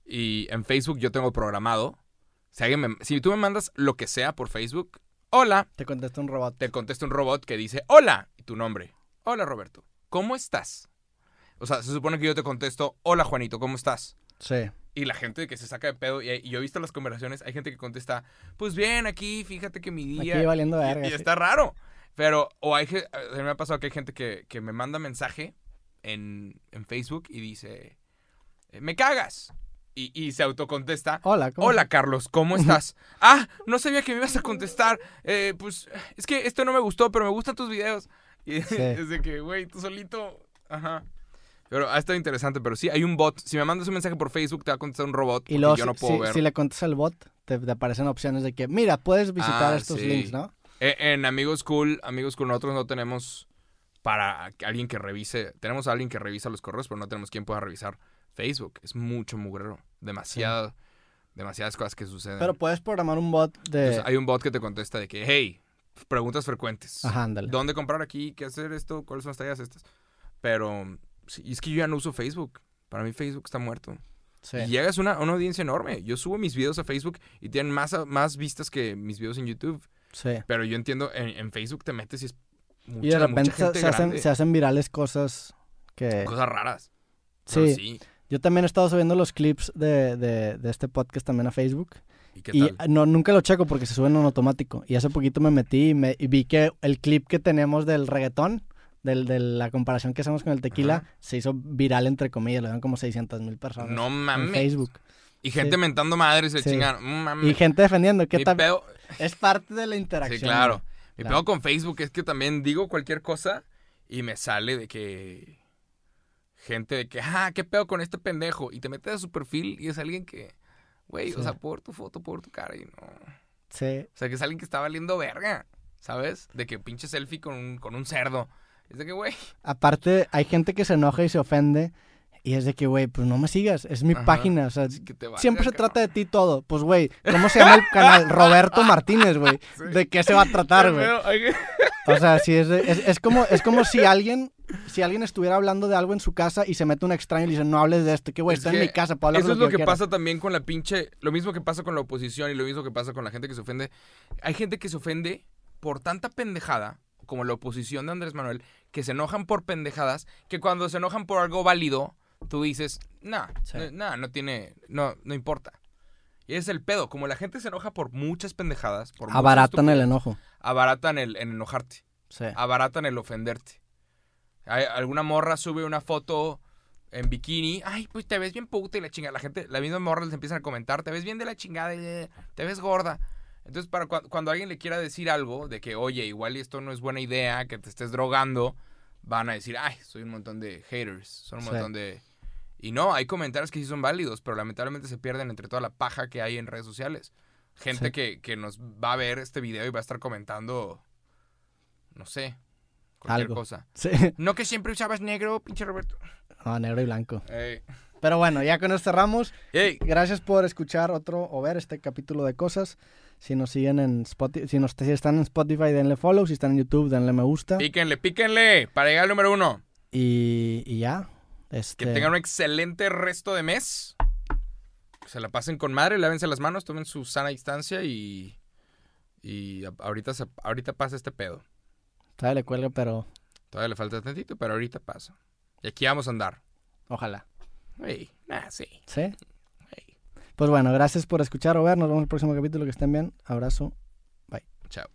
Y en Facebook yo tengo programado si tú me mandas lo que sea por Facebook, hola, Te contesta un robot. te contesta un robot que dice hola y tu nombre. Hola Roberto, ¿cómo estás? O sea, se supone que yo te contesto, hola Juanito, ¿cómo estás? Sí. Y la gente que se saca de pedo, y, y yo he visto las conversaciones, hay gente que contesta, pues bien, aquí, fíjate que mi día... Aquí valiendo Y- verga. y, sí. está raro. Pero, o hay me ha pasado que hay gente que, que me manda mensaje en, en Facebook y dice, eh, me cagas. Y, y se autocontesta, Hola, ¿cómo Hola Carlos, ¿cómo estás? ah, no sabía que me ibas a contestar. Eh, pues es que esto no me gustó, pero me gustan tus videos. Y Sí. es de que, güey, tú solito. Ajá. Pero ha estado interesante, pero sí, hay un bot. Si me mandas un mensaje por Facebook, te va a contestar un robot. Y luego, yo no si, puedo si- ver. si le contestas al bot, te, te aparecen opciones de que, mira, puedes visitar Ah, estos sí. links, ¿no? Eh, en Amigos Cool, Amigos Cool, nosotros no tenemos para alguien que revise. Tenemos a alguien que revisa los correos, pero no tenemos quien pueda revisar Facebook. Es mucho mugrero. Demasiado, demasiadas cosas que suceden. Pero puedes programar un bot de... Entonces, hay un bot que te contesta de que, hey, preguntas frecuentes. Ajá, ándale. ¿Dónde comprar aquí? ¿Qué hacer esto? ¿Cuáles son las tallas estas? Pero sí, es que yo ya no uso Facebook. Para mí Facebook está muerto. Sí. Y llegas a una, una audiencia enorme. Yo subo mis videos a Facebook y tienen más, más vistas que mis videos en YouTube. sí. Pero yo entiendo, en, en Facebook te metes y es mucha, Y de repente mucha se, gente se hacen, se hacen virales cosas que... Cosas raras. Pero Sí. sí. Yo también he estado subiendo los clips de, de, de este podcast también a Facebook. ¿Y qué Y no, nunca lo checo porque se suben en automático. Y hace poquito me metí y, me, y vi que el clip que tenemos del reggaetón, del, de la comparación que hacemos con el tequila, Ajá. se hizo viral entre comillas. Lo vieron como 600 mil personas No en mames. Facebook. Y gente sí. mentando madres se Sí. Mm, mames. Y gente defendiendo. ¿Qué tal? pedo- Es parte de la interacción. Sí, claro. Mi Claro. con Facebook es que también digo cualquier cosa y me sale de que. Gente de que, ah, ¿qué pedo con este pendejo? Y te metes a su perfil y es alguien que. Güey, Sí. o sea, por tu foto, por tu cara y no. Sí. O sea, que es alguien que está valiendo verga, ¿sabes? De que pinche selfie con un, con un cerdo. Es de que, güey. Aparte, hay gente que se enoja y se ofende. Y es de que, güey, pues no me sigas. Es mi Ajá. página. O sea, que valga, siempre se cabrón. trata de ti todo. Pues, güey, ¿cómo se llama el canal? Roberto Martínez, güey. Sí. ¿De qué se va a tratar, güey? Que- O sea, sí, es, de- es, es como, es como si alguien si alguien estuviera hablando de algo en su casa y se mete un extraño y le dice, no hables de esto, que güey, Es está en que mi casa, puedo hablar Eso de es lo que quiera". pasa también con la pinche. Lo mismo que pasa con la oposición y lo mismo que pasa con la gente que se ofende. Hay gente que se ofende por tanta pendejada, como la oposición de Andrés Manuel, que se enojan por pendejadas, que cuando se enojan por algo válido, tú dices, nah, Sí. no, nah, no tiene. No, no importa. Y es el pedo. Como la gente se enoja por muchas pendejadas, por muchas Abaratan el enojo. Abaratan el, el enojarte. Sí. Abaratan el ofenderte. Hay- alguna morra sube una foto en bikini. Ay, pues te ves bien puta y la chingada. La gente, la misma morra les empiezan a comentar. Te ves bien de la chingada. eh, Te ves gorda. Entonces, para cua- cuando alguien le quiera decir algo de que, oye, igual esto no es buena idea, que te estés drogando, van a decir, ay, soy un montón de haters. Son un Sí. montón de. Y no, hay comentarios que sí son válidos, pero lamentablemente se pierden entre toda la paja que hay en redes sociales. Gente Sí. que, que nos va a ver este video y va a estar comentando, no sé, cualquier Algo. cosa. Sí. No que siempre usabas negro, pinche Roberto. No, negro y blanco. Ey. Pero bueno, ya con esto cerramos. Ey, Gracias por escuchar otro o ver este capítulo de cosas. Si nos siguen en Spotify, si, nos, si están en Spotify, denle follow. Si están en YouTube, denle me gusta. píquenle, píquenle para llegar al número uno. Y, y ya. Este, Que tengan un excelente resto de mes. Que se la pasen con madre, lávense las manos, tomen su sana distancia y. Y ahorita, se- ahorita pasa este pedo. Todavía le cuelga, pero Todavía le falta tantito, pero ahorita pasa. Y aquí vamos a andar. ojalá. Nah, sí. Pues bueno, gracias por escuchar o ver. Nos vemos en el próximo capítulo. Que estén bien. Abrazo. Chao.